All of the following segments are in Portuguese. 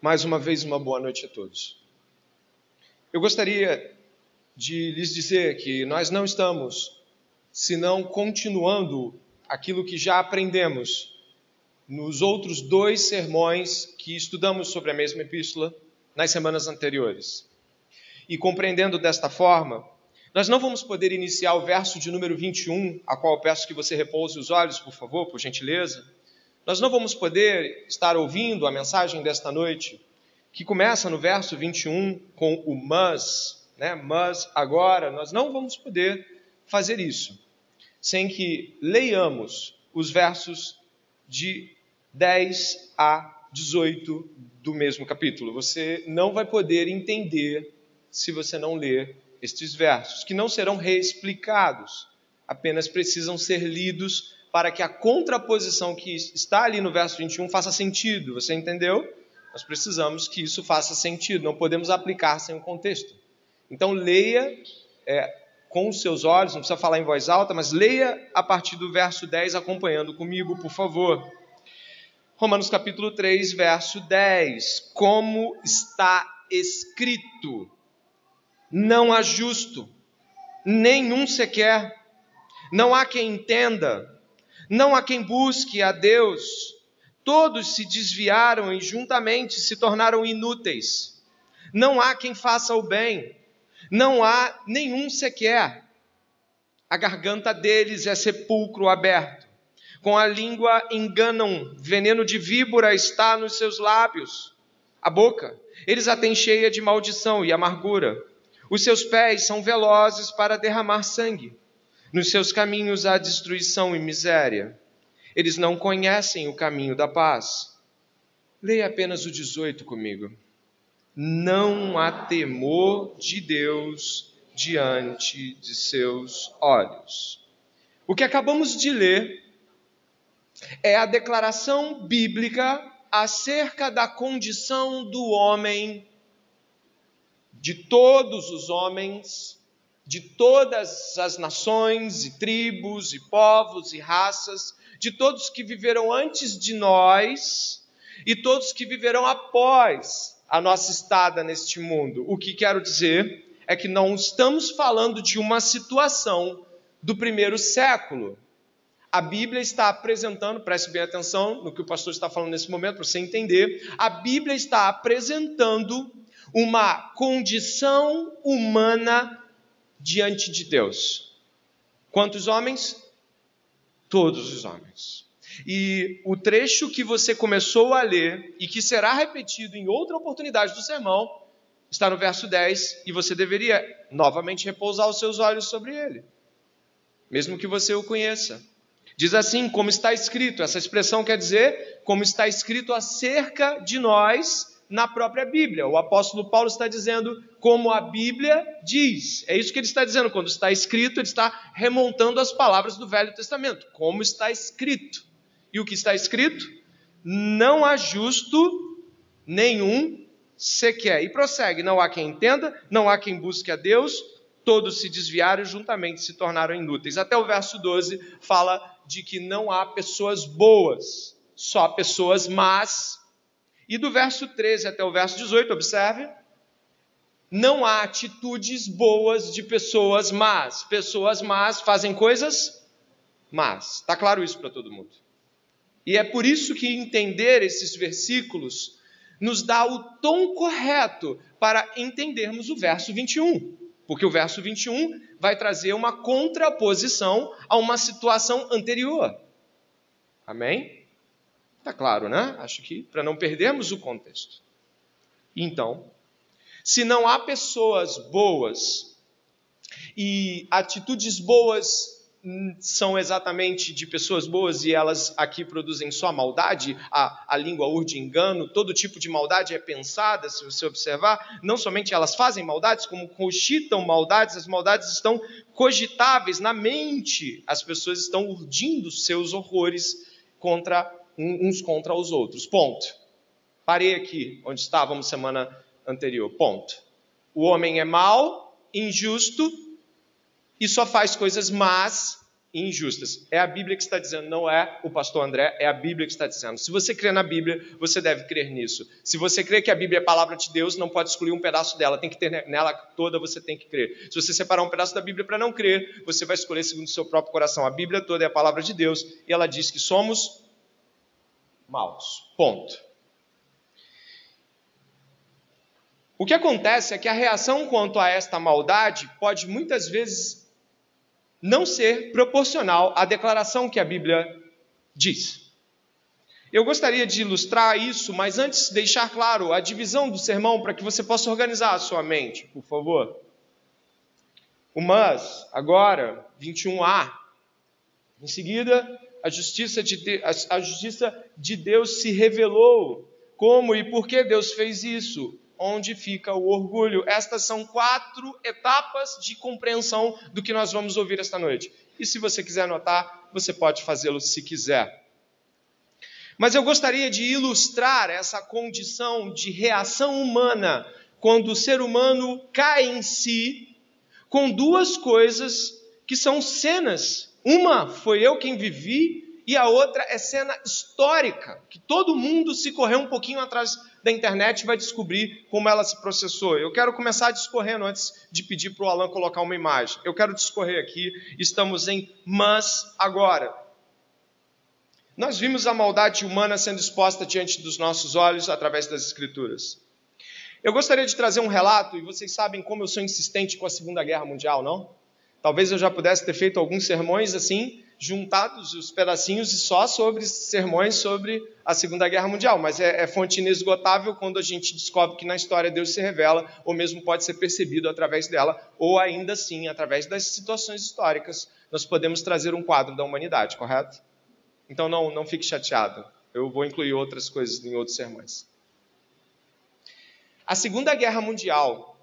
Mais uma vez, uma boa noite a todos. Eu gostaria de lhes dizer que nós não estamos, senão continuando aquilo que já aprendemos nos outros dois sermões que estudamos sobre a mesma epístola nas semanas anteriores. E compreendendo desta forma, nós não vamos poder iniciar o verso de número 21, a qual eu peço que você repouse os olhos, por favor, por gentileza. Nós não vamos poder estar ouvindo a mensagem desta noite, que começa no verso 21 com o mas, né? Mas agora nós não vamos poder fazer isso sem que leiamos os versos de 10 a 18 do mesmo capítulo. Você não vai poder entender se você não ler estes versos, que não serão reexplicados, apenas precisam ser lidos para que a contraposição que está ali no verso 21 faça sentido. Você entendeu? Nós precisamos que isso faça sentido, não podemos aplicar sem o contexto. Então, leia é, com os seus olhos, não precisa falar em voz alta, mas leia a partir do verso 10 acompanhando comigo, por favor. Romanos capítulo 3, verso 10. Como está escrito: Não há justo, nenhum sequer, não há quem entenda, não há quem busque a Deus. Todos se desviaram e juntamente se tornaram inúteis. Não há quem faça o bem, não há nenhum sequer. A garganta deles é sepulcro aberto. Com a língua enganam, veneno de víbora está nos seus lábios. A boca, eles a têm cheia de maldição e amargura. Os seus pés são velozes para derramar sangue. Nos seus caminhos há destruição e miséria. Eles não conhecem o caminho da paz. Leia apenas o 18 comigo. Não há temor de Deus diante de seus olhos. O que acabamos de ler é a declaração bíblica acerca da condição do homem, de todos os homens, de todas as nações e tribos e povos e raças, de todos que viveram antes de nós e todos que viverão após a nossa estada neste mundo. O que quero dizer é que não estamos falando de uma situação do primeiro século. A Bíblia está apresentando, preste bem atenção no que o pastor está falando nesse momento, para você entender. A Bíblia está apresentando uma condição humana diante de Deus. Quantos homens? Todos os homens. E o trecho que você começou a ler e que será repetido em outra oportunidade do sermão está no verso 10 e você deveria novamente repousar os seus olhos sobre ele, mesmo que você o conheça. Diz assim, como está escrito, essa expressão quer dizer como está escrito acerca de nós na própria Bíblia. O apóstolo Paulo está dizendo como a Bíblia diz. É isso que ele está dizendo. Quando está escrito, ele está remontando as palavras do Velho Testamento. Como está escrito. E o que está escrito? Não há justo nenhum sequer. E prossegue: não há quem entenda, não há quem busque a Deus, todos se desviaram e juntamente se tornaram inúteis. Até o verso 12 fala de que não há pessoas boas, só pessoas más e do verso 13 até o verso 18, observe, não há atitudes boas de pessoas más. Pessoas más fazem coisas más. Está claro isso para todo mundo. E é por isso que entender esses versículos nos dá o tom correto para entendermos o verso 21. Porque o verso 21 vai trazer uma contraposição a uma situação anterior. Amém? Está claro, né? Acho que para não perdermos o contexto. Então, se não há pessoas boas e atitudes boas hum, são exatamente de pessoas boas e elas aqui produzem só maldade, a, a língua urde engano, todo tipo de maldade é pensada, se você observar, não somente elas fazem maldades, como cogitam maldades, as maldades estão cogitáveis na mente, as pessoas estão urdindo seus horrores contra uns contra os outros. Ponto. Parei aqui onde estávamos semana anterior. Ponto. O homem é mau, injusto e só faz coisas más e injustas. É a Bíblia que está dizendo, não é o pastor André, é a Bíblia que está dizendo. Se você crê na Bíblia, você deve crer nisso. Se você crê que a Bíblia é a palavra de Deus, não pode excluir um pedaço dela, tem que ter nela toda, você tem que crer. Se você separar um pedaço da Bíblia para não crer, você vai escolher segundo o seu próprio coração. A Bíblia toda é a palavra de Deus e ela diz que somos maus. Ponto. O que acontece é que a reação quanto a esta maldade pode muitas vezes não ser proporcional à declaração que a Bíblia diz. Eu gostaria de ilustrar isso, mas antes deixar claro a divisão do sermão para que você possa organizar a sua mente, por favor. O mas, agora, 21a. Em seguida, a justiça de, a justiça de Deus se revelou. Como e por que Deus fez isso? onde fica o orgulho. Estas são quatro etapas de compreensão do que nós vamos ouvir esta noite. E se você quiser anotar, você pode fazê-lo se quiser. Mas eu gostaria de ilustrar essa condição de reação humana quando o ser humano cai em si com duas coisas que são cenas. Uma foi eu quem vivi e a outra é cena histórica, que todo mundo se correr um pouquinho atrás da internet vai descobrir como ela se processou. Eu quero começar discorrendo antes de pedir para o Alan colocar uma imagem. Eu quero discorrer aqui, estamos em mas agora. Nós vimos a maldade humana sendo exposta diante dos nossos olhos através das Escrituras. Eu gostaria de trazer um relato, e vocês sabem como eu sou insistente com a Segunda Guerra Mundial, não? Talvez eu já pudesse ter feito alguns sermões assim, juntados os pedacinhos e só sobre sermões sobre a Segunda Guerra Mundial, mas é, é, fonte inesgotável quando a gente descobre que na história Deus se revela, ou mesmo pode ser percebido através dela, ou ainda assim, através das situações históricas, nós podemos trazer um quadro da humanidade, correto? Então não, não fique chateado, eu vou incluir outras coisas em outros sermões. A Segunda Guerra Mundial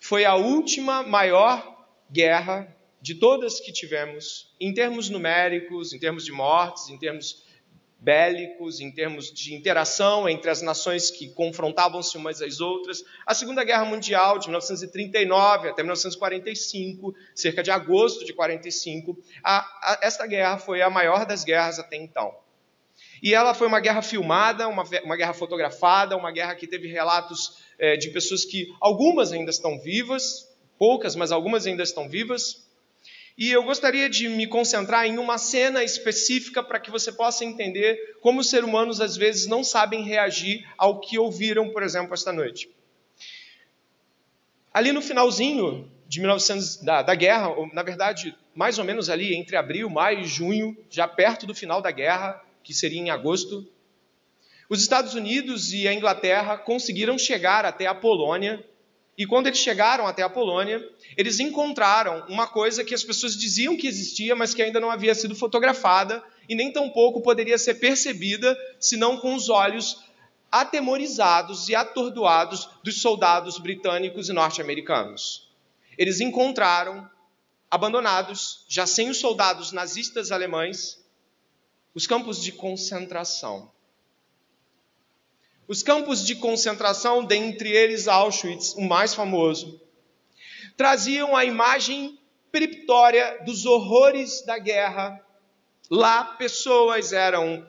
foi a última maior guerra de todas que tivemos, em termos numéricos, em termos de mortes, em termos bélicos, em termos de interação entre as nações que confrontavam-se umas às outras. A Segunda Guerra Mundial, de 1939 até 1945, cerca de agosto de 45, a, a, esta guerra foi a maior das guerras até então. E ela foi uma guerra filmada, uma, uma guerra fotografada, uma guerra que teve relatos é, de pessoas que algumas ainda estão vivas, poucas, mas algumas ainda estão vivas, e eu gostaria de me concentrar em uma cena específica para que você possa entender como os seres humanos às vezes não sabem reagir ao que ouviram, por exemplo, esta noite. Ali no finalzinho de 1900 da, da guerra, ou, na verdade, mais ou menos ali entre abril, maio e junho, já perto do final da guerra, que seria em agosto, os Estados Unidos e a Inglaterra conseguiram chegar até a Polônia e quando eles chegaram até a Polônia, eles encontraram uma coisa que as pessoas diziam que existia, mas que ainda não havia sido fotografada e nem tampouco poderia ser percebida, senão com os olhos atemorizados e atordoados dos soldados britânicos e norte-americanos. Eles encontraram, abandonados, já sem os soldados nazistas alemães, os campos de concentração os campos de concentração, dentre eles Auschwitz, o mais famoso, traziam a imagem periptória dos horrores da guerra. Lá, pessoas eram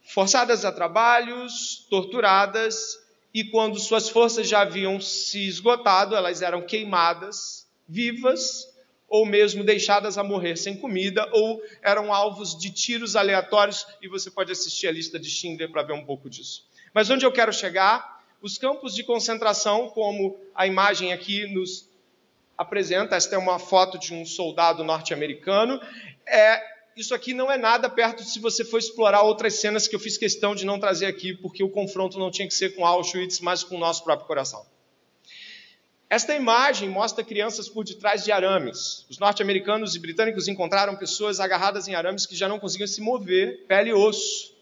forçadas a trabalhos, torturadas, e quando suas forças já haviam se esgotado, elas eram queimadas, vivas, ou mesmo deixadas a morrer sem comida, ou eram alvos de tiros aleatórios, e você pode assistir a lista de Schindler para ver um pouco disso. Mas onde eu quero chegar? Os campos de concentração, como a imagem aqui nos apresenta, esta é uma foto de um soldado norte-americano. É, isso aqui não é nada perto de se você for explorar outras cenas que eu fiz questão de não trazer aqui, porque o confronto não tinha que ser com Auschwitz, mas com o nosso próprio coração. Esta imagem mostra crianças por detrás de arames. Os norte-americanos e britânicos encontraram pessoas agarradas em arames que já não conseguiam se mover, pele e osso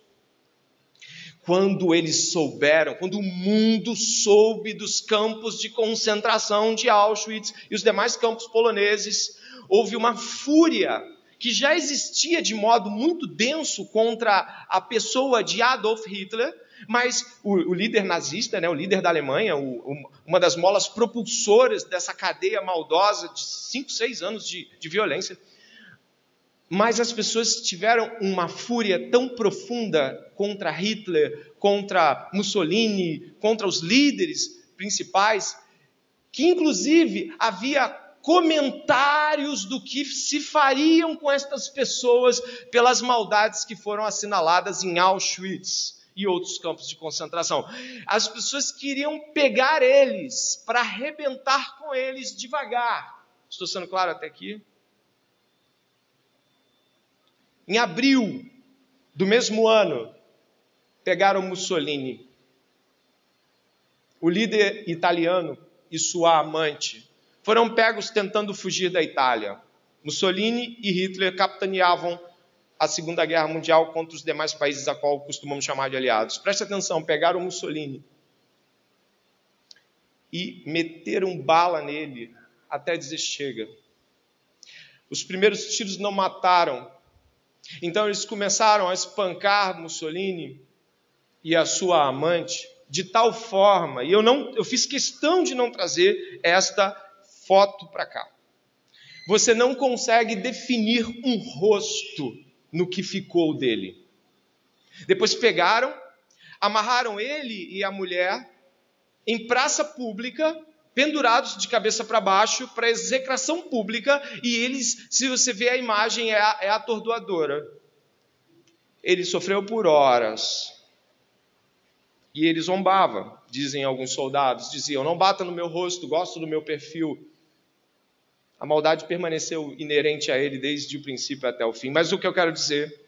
quando eles souberam, quando o mundo soube dos campos de concentração de Auschwitz e os demais campos poloneses, houve uma fúria que já existia de modo muito denso contra a pessoa de Adolf Hitler, mas o, o líder nazista, né, o líder da Alemanha, o, o, uma das molas propulsoras dessa cadeia maldosa de cinco, seis anos de, de violência, Mas as pessoas tiveram uma fúria tão profunda contra Hitler, contra Mussolini, contra os líderes principais, que inclusive havia comentários do que se fariam com estas pessoas pelas maldades que foram assinaladas em Auschwitz e outros campos de concentração. As pessoas queriam pegar eles para arrebentar com eles devagar. Estou sendo claro até aqui? Em abril do mesmo ano, pegaram Mussolini. O líder italiano e sua amante foram pegos tentando fugir da Itália. Mussolini e Hitler capitaneavam a Segunda Guerra Mundial contra os demais países a qual costumamos chamar de aliados. Preste atenção, pegaram Mussolini e meteram bala nele até dizer chega. Os primeiros tiros não mataram. Então eles começaram a espancar Mussolini e a sua amante de tal forma, e eu não eu fiz questão de não trazer esta foto para cá. Você não consegue definir um rosto no que ficou dele. Depois pegaram, amarraram ele e a mulher em praça pública, pendurados de cabeça para baixo, para execração pública, e eles, se você vê a imagem, é, é atordoadora. Ele sofreu por horas. E ele zombava, dizem alguns soldados, diziam: Não bata no meu rosto, gosto do meu perfil. A maldade permaneceu inerente a ele desde o princípio até o fim. Mas o que eu quero dizer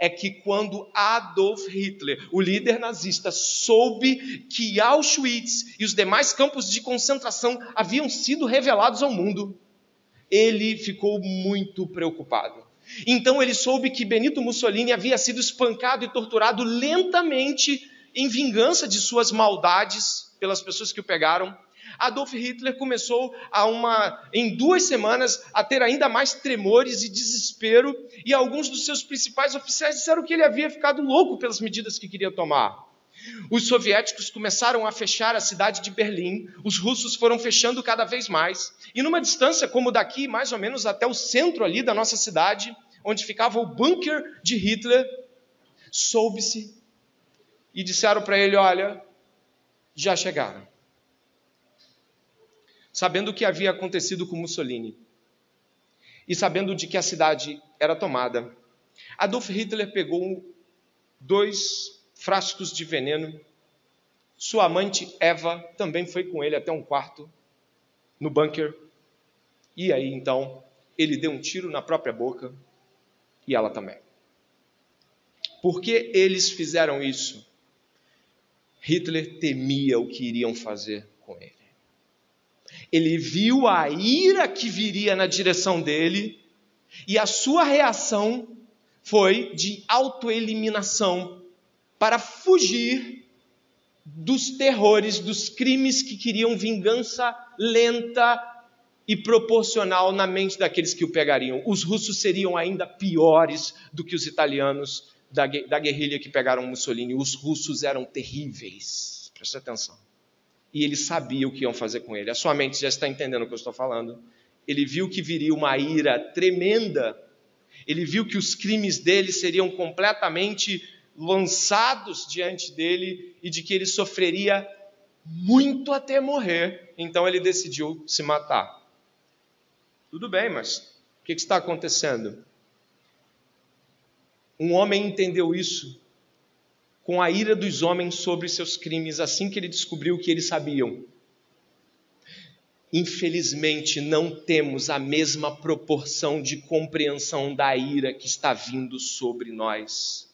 é que quando Adolf Hitler, o líder nazista, soube que Auschwitz e os demais campos de concentração haviam sido revelados ao mundo, ele ficou muito preocupado. Então ele soube que Benito Mussolini havia sido espancado e torturado lentamente em vingança de suas maldades pelas pessoas que o pegaram Adolf Hitler começou a uma, em duas semanas a ter ainda mais tremores e desespero, e alguns dos seus principais oficiais disseram que ele havia ficado louco pelas medidas que queria tomar. Os soviéticos começaram a fechar a cidade de Berlim, os russos foram fechando cada vez mais, e numa distância como daqui, mais ou menos até o centro ali da nossa cidade, onde ficava o bunker de Hitler, soube-se e disseram para ele: Olha, já chegaram sabendo o que havia acontecido com Mussolini e sabendo de que a cidade era tomada, Adolf Hitler pegou dois frascos de veneno. Sua amante Eva também foi com ele até um quarto no bunker. E aí então ele deu um tiro na própria boca e ela também. Por que eles fizeram isso? Hitler temia o que iriam fazer com ele. Ele viu a ira que viria na direção dele e a sua reação foi de autoeliminação para fugir dos terrores, dos crimes que queriam vingança lenta e proporcional na mente daqueles que o pegariam. Os russos seriam ainda piores do que os italianos da, da guerrilha que pegaram Mussolini. Os russos eram terríveis. Preste atenção e ele sabia o que iam fazer com ele. A sua mente já está entendendo o que eu estou falando. Ele viu que viria uma ira tremenda. Ele viu que os crimes dele seriam completamente lançados diante dele e de que ele sofreria muito até morrer. Então ele decidiu se matar. Tudo bem, mas o que está acontecendo? Um homem entendeu isso com a ira dos homens sobre seus crimes assim que ele descobriu que eles sabiam. Infelizmente, não temos a mesma proporção de compreensão da ira que está vindo sobre nós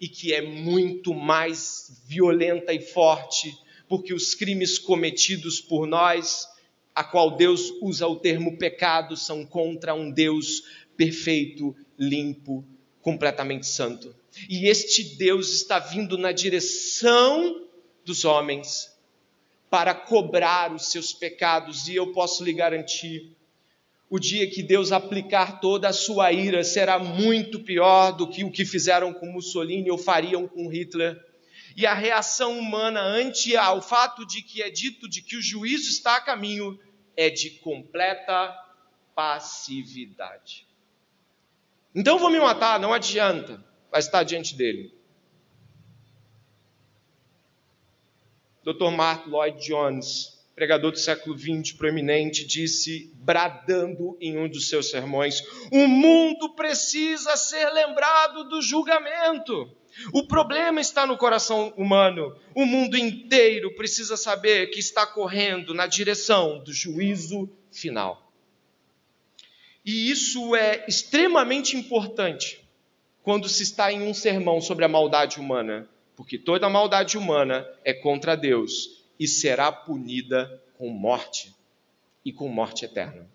e que é muito mais violenta e forte, porque os crimes cometidos por nós, a qual Deus usa o termo pecado, são contra um Deus perfeito, limpo, completamente santo. E este Deus está vindo na direção dos homens para cobrar os seus pecados, e eu posso lhe garantir: o dia que Deus aplicar toda a sua ira será muito pior do que o que fizeram com Mussolini ou fariam com Hitler. E a reação humana ante ao fato de que é dito de que o juízo está a caminho é de completa passividade. Então vou me matar, não adianta, vai estar diante dele. Dr. Mark Lloyd Jones, pregador do século XX, proeminente, disse, bradando em um dos seus sermões: O mundo precisa ser lembrado do julgamento. O problema está no coração humano. O mundo inteiro precisa saber que está correndo na direção do juízo final. E isso é extremamente importante quando se está em um sermão sobre a maldade humana, porque toda maldade humana é contra Deus e será punida com morte e com morte eterna.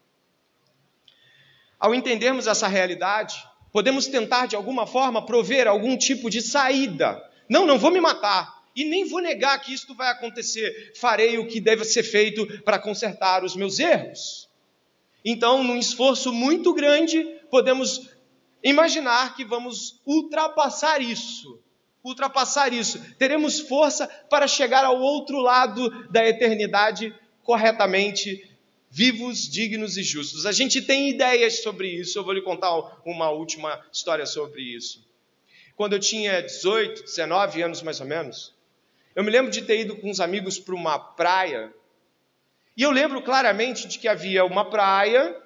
Ao entendermos essa realidade, Podemos tentar de alguma forma prover algum tipo de saída. Não, não vou me matar. E nem vou negar que isto vai acontecer. Farei o que deve ser feito para consertar os meus erros. Então, num esforço muito grande, podemos imaginar que vamos ultrapassar isso. Ultrapassar isso. Teremos força para chegar ao outro lado da eternidade corretamente vivos, dignos e justos. A gente tem ideias sobre isso, eu vou lhe contar uma última história sobre isso. Quando eu tinha 18, 19 anos mais ou menos, eu me lembro de ter ido com uns amigos para uma praia, e eu lembro claramente de que havia uma praia,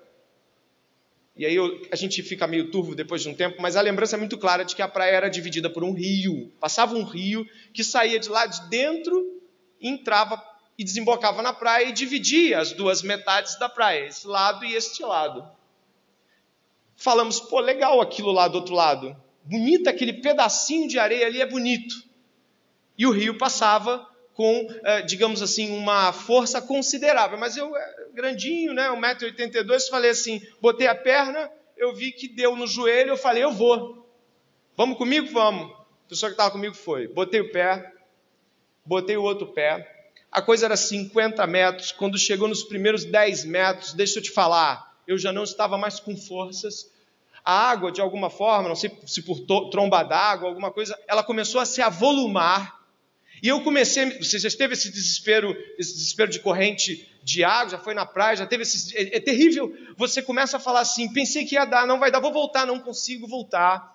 e aí eu, a gente fica meio turvo depois de um tempo, mas a lembrança é muito clara de que a praia era dividida por um rio. Passava um rio que saía de lá de dentro entrava e desembocava na praia e dividia as duas metades da praia, esse lado e este lado. Falamos, pô, legal aquilo lá do outro lado. Bonito aquele pedacinho de areia ali, é bonito. E o rio passava com, eh, digamos assim, uma força considerável. Mas eu, eh, grandinho, né, 1,82m, falei assim, botei a perna, eu vi que deu no joelho, eu falei, eu vou. Vamos comigo? Vamos. A pessoa que estava comigo foi. Botei o pé, botei o outro pé, a coisa era 50 metros. Quando chegou nos primeiros 10 metros, deixa eu te falar, eu já não estava mais com forças. A água, de alguma forma, não sei se por tromba d'água, alguma coisa, ela começou a se avolumar. E eu comecei, você já teve esse desespero, esse desespero de corrente de água, já foi na praia, já teve esse. É, é terrível. Você começa a falar assim: pensei que ia dar, não vai dar, vou voltar, não consigo voltar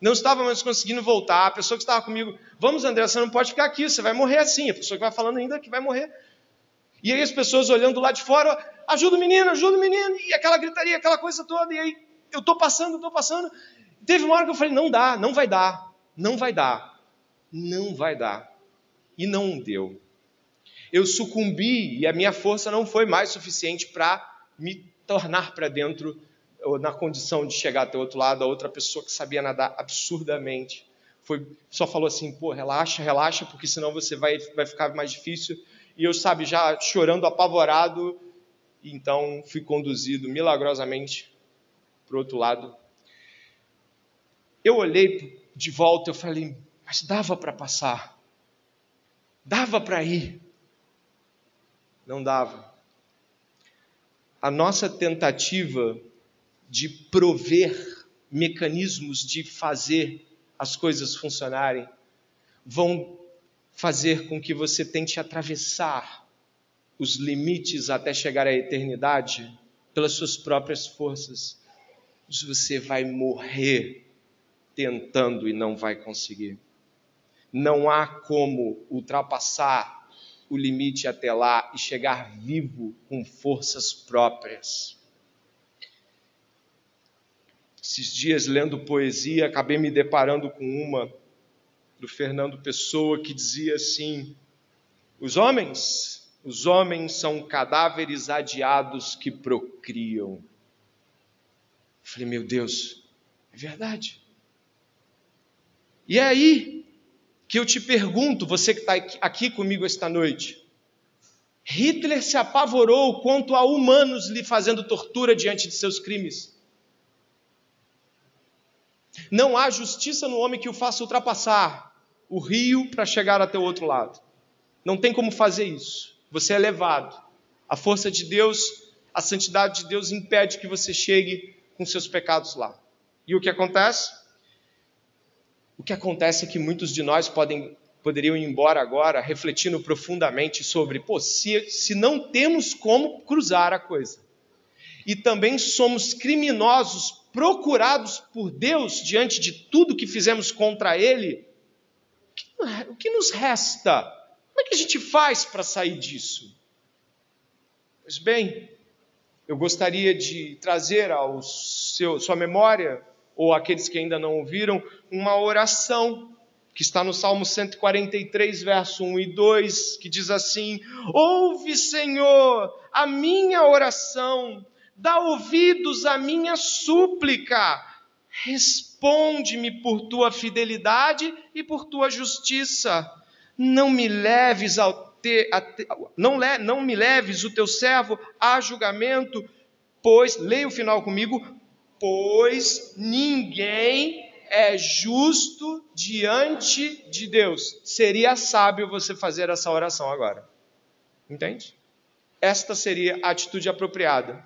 não estava mais conseguindo voltar. A pessoa que estava comigo, vamos, André, você não pode ficar aqui, você vai morrer assim. A pessoa que vai falando ainda que vai morrer. E aí as pessoas olhando lá de fora, ajuda o menino, ajuda o menino, e aquela gritaria, aquela coisa toda, e aí eu estou passando, estou passando. Teve uma hora que eu falei, não dá, não vai dar, não vai dar, não vai dar. E não deu. Eu sucumbi e a minha força não foi mais suficiente para me tornar para dentro na condição de chegar até o outro lado, a outra pessoa que sabia nadar absurdamente foi, só falou assim, pô, relaxa, relaxa, porque senão você vai, vai ficar mais difícil. E eu, sabe, já chorando, apavorado, então fui conduzido milagrosamente para o outro lado. Eu olhei de volta, eu falei, mas dava para passar, dava para ir. Não dava. A nossa tentativa de prover mecanismos de fazer as coisas funcionarem, vão fazer com que você tente atravessar os limites até chegar à eternidade pelas suas próprias forças. Você vai morrer tentando e não vai conseguir. Não há como ultrapassar o limite até lá e chegar vivo com forças próprias. Esses dias, lendo poesia, acabei me deparando com uma do Fernando Pessoa que dizia assim: Os homens, os homens são cadáveres adiados que procriam. Eu falei, meu Deus, é verdade. E aí que eu te pergunto, você que está aqui comigo esta noite, Hitler se apavorou quanto a humanos lhe fazendo tortura diante de seus crimes. Não há justiça no homem que o faça ultrapassar o rio para chegar até o outro lado. Não tem como fazer isso. Você é levado. A força de Deus, a santidade de Deus impede que você chegue com seus pecados lá. E o que acontece? O que acontece é que muitos de nós podem, poderiam ir embora agora refletindo profundamente sobre, pô, se, se não temos como cruzar a coisa, e também somos criminosos procurados por Deus diante de tudo que fizemos contra Ele, o que nos resta? Como é que a gente faz para sair disso? Pois bem, eu gostaria de trazer ao seu, sua memória, ou aqueles que ainda não ouviram, uma oração que está no Salmo 143, verso 1 e 2, que diz assim: Ouve, Senhor, a minha oração, dá ouvidos à minha súplica, responde-me por tua fidelidade e por tua justiça. Não me leves ao te, te, não, le, não me leves o teu servo a julgamento, pois, leia o final comigo, pois ninguém é justo diante de Deus. Seria sábio você fazer essa oração agora. Entende? Esta seria a atitude apropriada.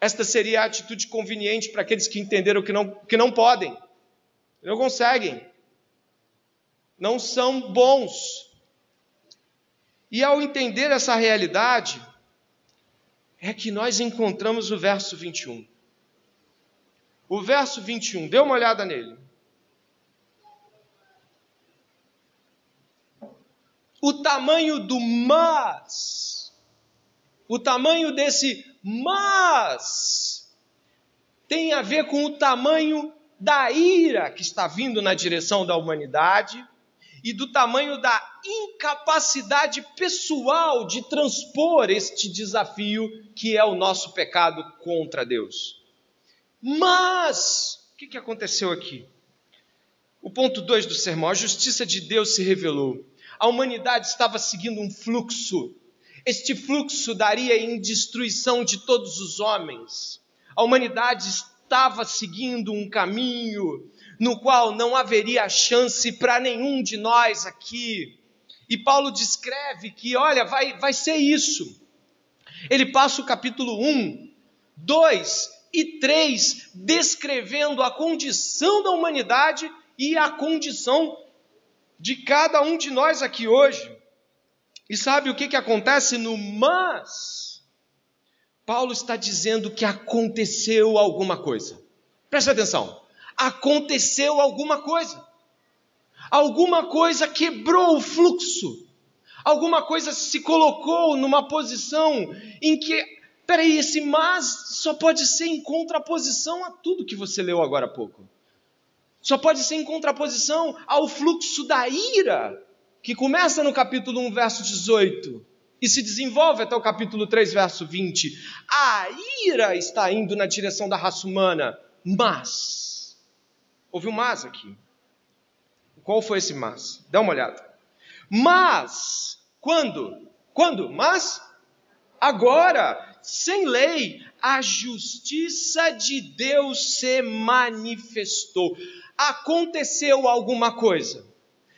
Esta seria a atitude conveniente para aqueles que entenderam que não, que não podem, não conseguem, não são bons. E ao entender essa realidade, é que nós encontramos o verso 21. O verso 21, dê uma olhada nele. O tamanho do mas, o tamanho desse mas, tem a ver com o tamanho da ira que está vindo na direção da humanidade e do tamanho da incapacidade pessoal de transpor este desafio que é o nosso pecado contra Deus. Mas, o que, que aconteceu aqui? O ponto 2 do sermão: a justiça de Deus se revelou. A humanidade estava seguindo um fluxo. Este fluxo daria em destruição de todos os homens. A humanidade estava seguindo um caminho no qual não haveria chance para nenhum de nós aqui. E Paulo descreve que, olha, vai, vai ser isso. Ele passa o capítulo 1, 2 e 3, descrevendo a condição da humanidade e a condição de cada um de nós aqui hoje. E sabe o que, que acontece no mas? Paulo está dizendo que aconteceu alguma coisa. Preste atenção. Aconteceu alguma coisa. Alguma coisa quebrou o fluxo. Alguma coisa se colocou numa posição em que Peraí, esse mas só pode ser em contraposição a tudo que você leu agora há pouco. Só pode ser em contraposição ao fluxo da ira, que começa no capítulo 1, verso 18, e se desenvolve até o capítulo 3, verso 20. A ira está indo na direção da raça humana, mas. Houve um mas aqui. Qual foi esse mas? Dá uma olhada. Mas, quando? Quando? Mas, agora, sem lei, a justiça de Deus se manifestou. Aconteceu alguma coisa.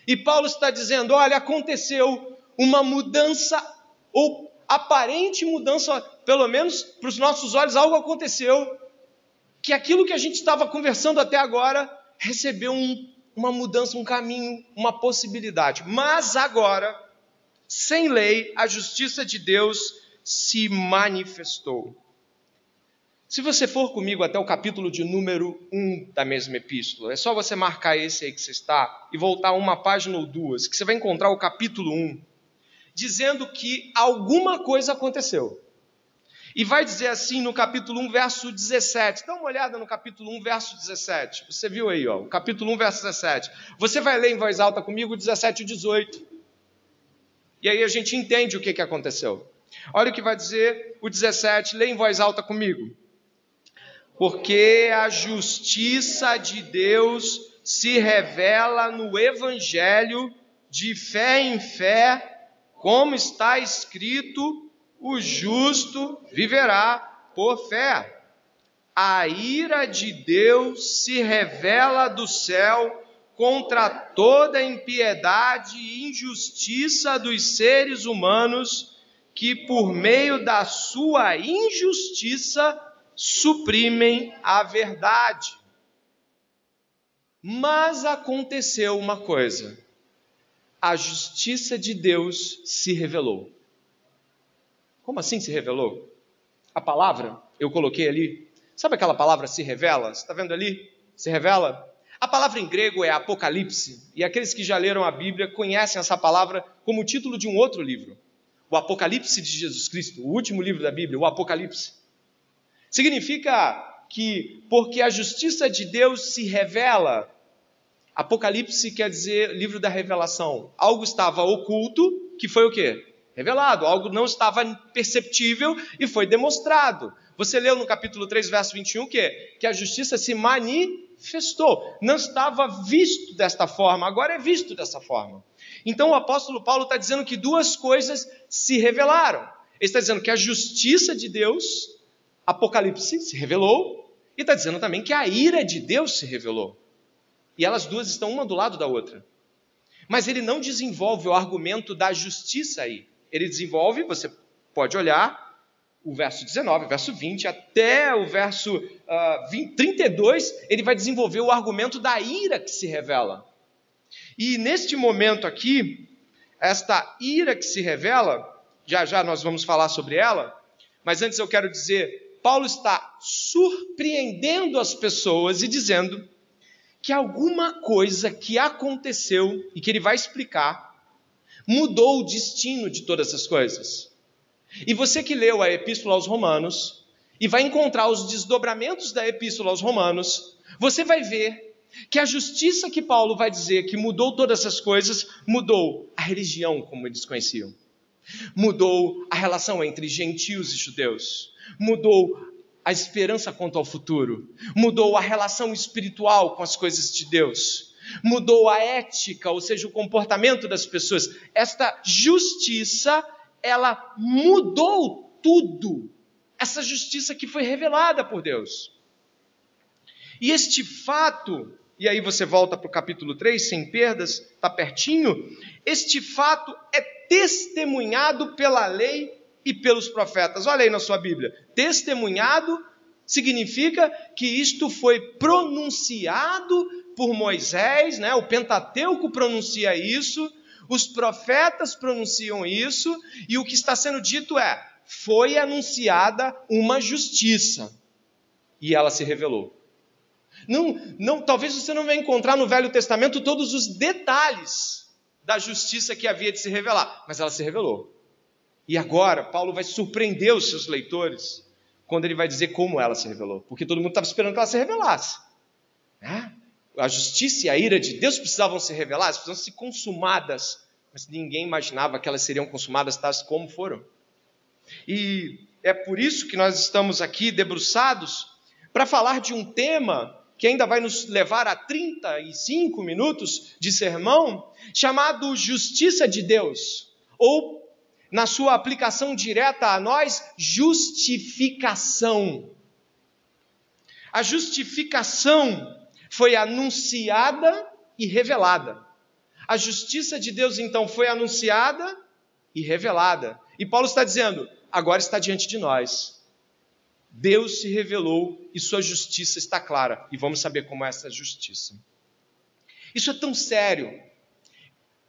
E Paulo está dizendo: olha, aconteceu uma mudança, ou aparente mudança, pelo menos para os nossos olhos, algo aconteceu. Que aquilo que a gente estava conversando até agora recebeu um, uma mudança, um caminho, uma possibilidade. Mas agora, sem lei, a justiça de Deus se manifestou. Se você for comigo até o capítulo de número 1 da mesma epístola, é só você marcar esse aí que você está e voltar uma página ou duas, que você vai encontrar o capítulo 1, dizendo que alguma coisa aconteceu. E vai dizer assim no capítulo 1, verso 17. Dá uma olhada no capítulo 1, verso 17. Você viu aí, ó, o capítulo 1, verso 17. Você vai ler em voz alta comigo 17 e 18. E aí a gente entende o que, que aconteceu. Olha o que vai dizer o 17, lê em voz alta comigo. Porque a justiça de Deus se revela no Evangelho de fé em fé, como está escrito: o justo viverá por fé. A ira de Deus se revela do céu contra toda impiedade e injustiça dos seres humanos que, por meio da sua injustiça, suprimem a verdade. Mas aconteceu uma coisa: a justiça de Deus se revelou. Como assim se revelou? a palavra, eu coloquei ali, sabe aquela palavra se revela? Você está vendo ali? Se revela? A palavra em grego é Apocalipse, e aqueles que já leram a Bíblia conhecem essa palavra como título de um outro livro, o Apocalipse de Jesus Cristo, o último livro da Bíblia, o Apocalipse. Significa que, porque a justiça de Deus se revela, Apocalipse quer dizer livro da revelação. Algo estava oculto, que foi o quê? Revelado. Algo não estava perceptível e foi demonstrado. Você leu no capítulo 3, verso 21 que, que a justiça se manifestou. Não estava visto desta forma, agora é visto dessa forma. Então o apóstolo Paulo está dizendo que duas coisas se revelaram. Ele está dizendo que a justiça de Deus, Apocalipse, se revelou, e está dizendo também que a ira de Deus se revelou. E elas duas estão uma do lado da outra. Mas ele não desenvolve o argumento da justiça aí. Ele desenvolve, você pode olhar, o verso 19, o verso 20, até o verso uh, 20, 32, ele vai desenvolver o argumento da ira que se revela. E neste momento aqui, esta ira que se revela, já já nós vamos falar sobre ela, mas antes eu quero dizer, Paulo está surpreendendo as pessoas e dizendo que alguma coisa que aconteceu e que ele vai explicar mudou o destino de todas as coisas. E você que leu a Epístola aos Romanos e vai encontrar os desdobramentos da Epístola aos Romanos, você vai ver que a justiça que Paulo vai dizer que mudou todas essas coisas, mudou a religião como eles conheciam. Mudou a relação entre gentios e judeus. Mudou a esperança quanto ao futuro. Mudou a relação espiritual com as coisas de Deus. Mudou a ética, ou seja, o comportamento das pessoas. Esta justiça ela mudou tudo. Essa justiça que foi revelada por Deus. E este fato, e aí você volta para o capítulo 3, sem perdas, está pertinho. Este fato é testemunhado pela lei e pelos profetas. Olha aí na sua Bíblia. Testemunhado significa que isto foi pronunciado por Moisés, né? o Pentateuco pronuncia isso, os profetas pronunciam isso, e o que está sendo dito é: foi anunciada uma justiça, e ela se revelou. Não, não, talvez você não vai encontrar no Velho Testamento todos os detalhes da justiça que havia de se revelar, mas ela se revelou. E agora, Paulo vai surpreender os seus leitores quando ele vai dizer como ela se revelou, porque todo mundo estava esperando que ela se revelasse. Né? A justiça e a ira de Deus precisavam ser reveladas, precisavam ser consumadas, mas ninguém imaginava que elas seriam consumadas tais como foram. E é por isso que nós estamos aqui debruçados para falar de um tema que ainda vai nos levar a 35 minutos de sermão, chamado Justiça de Deus, ou, na sua aplicação direta a nós, justificação. A justificação foi anunciada e revelada. A justiça de Deus então foi anunciada e revelada. E Paulo está dizendo: agora está diante de nós. Deus se revelou e sua justiça está clara. E vamos saber como é essa justiça. Isso é tão sério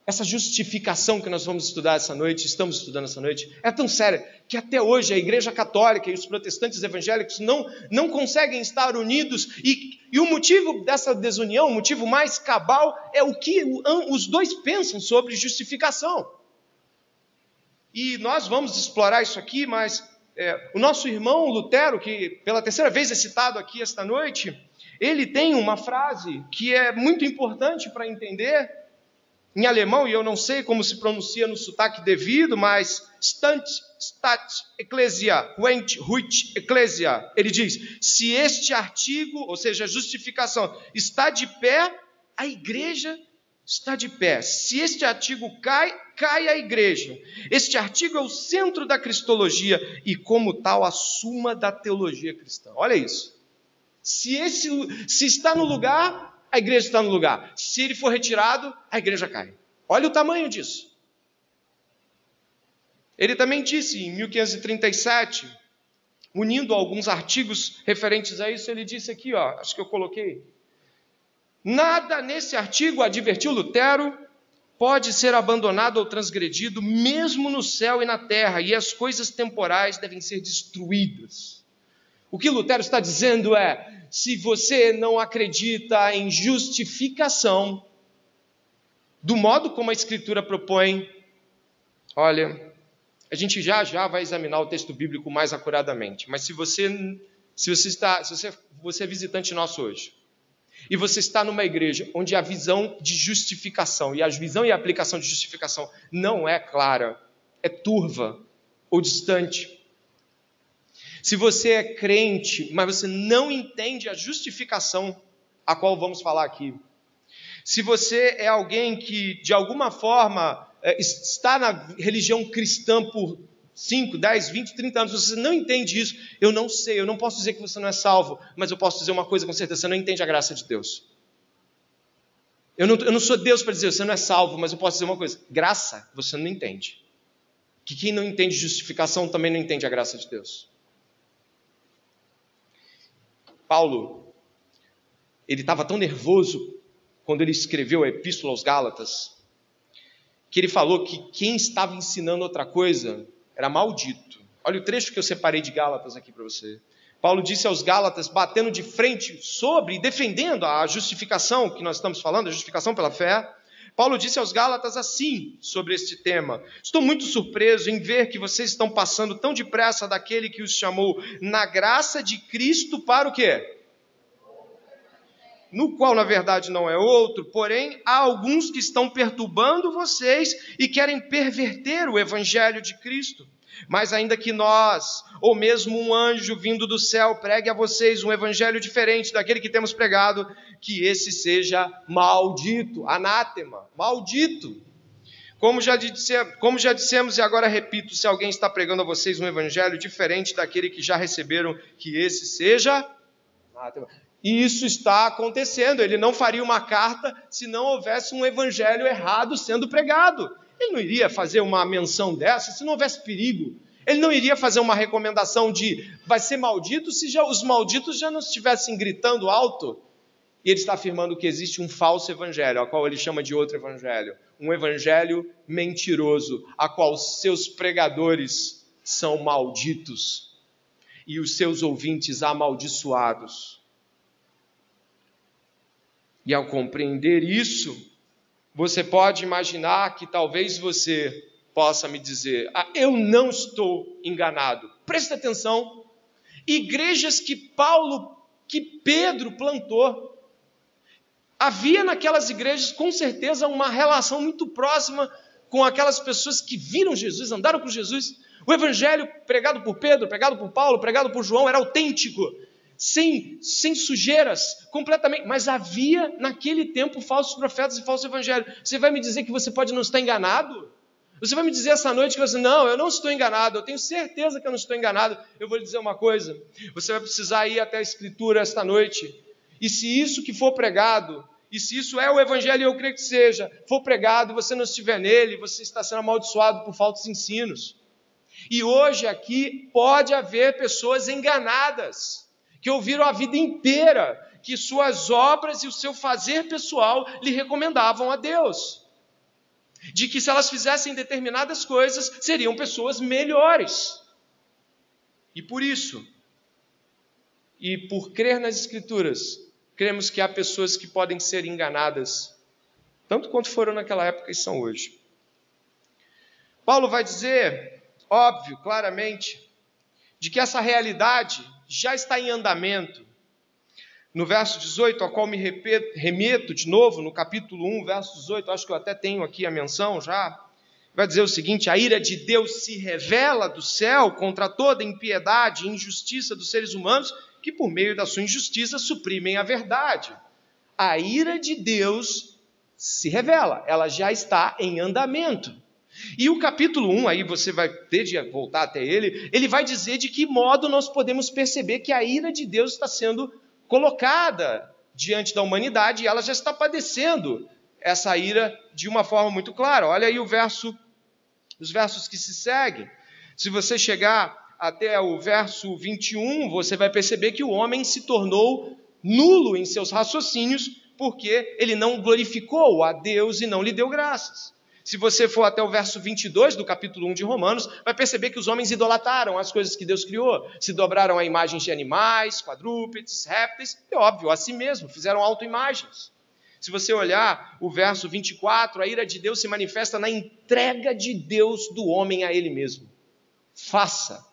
essa justificação que nós vamos estudar essa noite, estamos estudando essa noite, é tão séria que até hoje a Igreja Católica e os protestantes evangélicos não, não conseguem estar unidos, e, e o motivo dessa desunião, o motivo mais cabal, é o que os dois pensam sobre justificação. E nós vamos explorar isso aqui, mas é, o nosso irmão Lutero, que pela terceira vez é citado aqui esta noite, ele tem uma frase que é muito importante para entender em alemão, e eu não sei como se pronuncia no sotaque devido, mas Stant, Stat, Ecclesia, Went, Huit, Ecclesia. Ele diz: se este artigo, ou seja, a justificação, está de pé, a igreja está de pé. Se este artigo cai, cai a igreja. Este artigo é o centro da cristologia e, como tal, a suma da teologia cristã. Olha isso. Se, esse, se está no lugar, a igreja está no lugar. Se ele for retirado, a igreja cai. Olha o tamanho disso. Ele também disse em 1537, unindo alguns artigos referentes a isso, ele disse aqui, ó, acho que eu coloquei. Nada nesse artigo advertiu Lutero pode ser abandonado ou transgredido, mesmo no céu e na terra, e as coisas temporais devem ser destruídas. O que Lutero está dizendo é: se você não acredita em justificação, do modo como a Escritura propõe, olha, a gente já já vai examinar o texto bíblico mais acuradamente, mas se você se você está, se você, você é visitante nosso hoje, e você está numa igreja onde a visão de justificação e a visão e a aplicação de justificação não é clara, é turva ou distante. Se você é crente, mas você não entende a justificação a qual vamos falar aqui. Se você é alguém que, de alguma forma, está na religião cristã por 5, 10, 20, 30 anos, você não entende isso, eu não sei, eu não posso dizer que você não é salvo, mas eu posso dizer uma coisa com certeza: você não entende a graça de Deus. Eu não, eu não sou Deus para dizer você não é salvo, mas eu posso dizer uma coisa: graça você não entende. Que quem não entende justificação também não entende a graça de Deus. Paulo, ele estava tão nervoso quando ele escreveu a Epístola aos Gálatas, que ele falou que quem estava ensinando outra coisa era maldito. Olha o trecho que eu separei de Gálatas aqui para você. Paulo disse aos Gálatas, batendo de frente sobre e defendendo a justificação que nós estamos falando, a justificação pela fé. Paulo disse aos Gálatas assim sobre este tema: Estou muito surpreso em ver que vocês estão passando tão depressa daquele que os chamou na graça de Cristo para o quê? No qual na verdade não é outro, porém há alguns que estão perturbando vocês e querem perverter o evangelho de Cristo. Mas ainda que nós, ou mesmo um anjo vindo do céu, pregue a vocês um evangelho diferente daquele que temos pregado, que esse seja maldito, anátema, maldito. Como já, disse, como já dissemos e agora repito, se alguém está pregando a vocês um evangelho diferente daquele que já receberam, que esse seja anátema. E isso está acontecendo. Ele não faria uma carta se não houvesse um evangelho errado sendo pregado. Ele não iria fazer uma menção dessa se não houvesse perigo. Ele não iria fazer uma recomendação de vai ser maldito se já, os malditos já não estivessem gritando alto. E ele está afirmando que existe um falso evangelho, a qual ele chama de outro evangelho. Um evangelho mentiroso, a qual seus pregadores são malditos e os seus ouvintes amaldiçoados. E ao compreender isso, você pode imaginar que talvez você possa me dizer: ah, eu não estou enganado. Preste atenção. Igrejas que Paulo, que Pedro plantou, havia naquelas igrejas com certeza uma relação muito próxima com aquelas pessoas que viram Jesus, andaram com Jesus. O evangelho pregado por Pedro, pregado por Paulo, pregado por João era autêntico sem, sem sujeiras, completamente. Mas havia naquele tempo falsos profetas e falsos evangelhos. Você vai me dizer que você pode não estar enganado? Você vai me dizer essa noite que você, não, eu não estou enganado, eu tenho certeza que eu não estou enganado. Eu vou lhe dizer uma coisa: você vai precisar ir até a Escritura esta noite. E se isso que for pregado, e se isso é o Evangelho, eu creio que seja, for pregado e você não estiver nele, você está sendo amaldiçoado por falsos ensinos. E hoje aqui pode haver pessoas enganadas que ouviram a vida inteira que suas obras e o seu fazer pessoal lhe recomendavam a Deus. De que se elas fizessem determinadas coisas, seriam pessoas melhores. E por isso, e por crer nas Escrituras, cremos que há pessoas que podem ser enganadas, tanto quanto foram naquela época e são hoje. Paulo vai dizer, óbvio, claramente, de que essa realidade já está em andamento. No verso 18, ao qual me remeto de novo, no capítulo 1, verso 18, acho que eu até tenho aqui a menção já, vai dizer o seguinte: a ira de Deus se revela do céu contra toda impiedade e injustiça dos seres humanos, que por meio da sua injustiça suprimem a verdade. A ira de Deus se revela, ela já está em andamento. E o capítulo 1, aí você vai ter de voltar até ele, ele vai dizer de que modo nós podemos perceber que a ira de Deus está sendo colocada diante da humanidade e ela já está padecendo essa ira de uma forma muito clara. Olha aí o verso, os versos que se seguem. Se você chegar até o verso 21, você vai perceber que o homem se tornou nulo em seus raciocínios porque ele não glorificou a Deus e não lhe deu graças. Se você for até o verso 22 do capítulo 1 de Romanos, vai perceber que os homens idolataram as coisas que Deus criou, se dobraram a imagens de animais, quadrúpedes, répteis, e óbvio, a si mesmo, fizeram autoimagens. Se você olhar o verso 24, a ira de Deus se manifesta na entrega de Deus do homem a ele mesmo. Faça.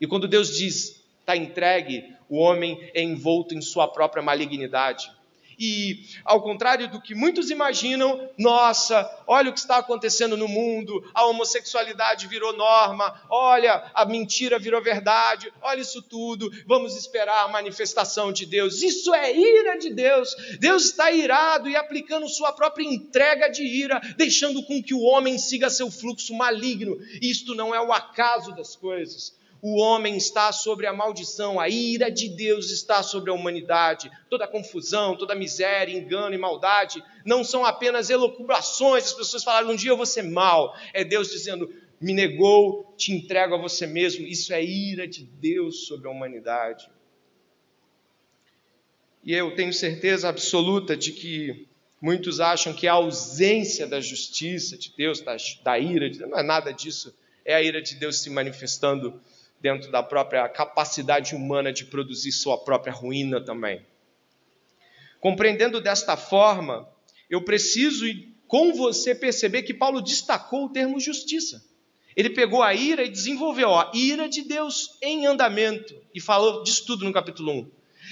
E quando Deus diz, está entregue, o homem é envolto em sua própria malignidade. E, ao contrário do que muitos imaginam, nossa, olha o que está acontecendo no mundo, a homossexualidade virou norma, olha, a mentira virou verdade, olha isso tudo, vamos esperar a manifestação de Deus. Isso é ira de Deus. Deus está irado e aplicando sua própria entrega de ira, deixando com que o homem siga seu fluxo maligno. Isto não é o acaso das coisas. O homem está sobre a maldição, a ira de Deus está sobre a humanidade. Toda confusão, toda miséria, engano e maldade não são apenas elucubrações, as pessoas falaram um dia eu vou ser mal. É Deus dizendo: me negou, te entrego a você mesmo. Isso é ira de Deus sobre a humanidade. E eu tenho certeza absoluta de que muitos acham que a ausência da justiça de Deus, da, da ira de Deus, não é nada disso, é a ira de Deus se manifestando dentro da própria capacidade humana de produzir sua própria ruína também. Compreendendo desta forma, eu preciso com você perceber que Paulo destacou o termo justiça. Ele pegou a ira e desenvolveu a ira de Deus em andamento e falou disso tudo no capítulo 1.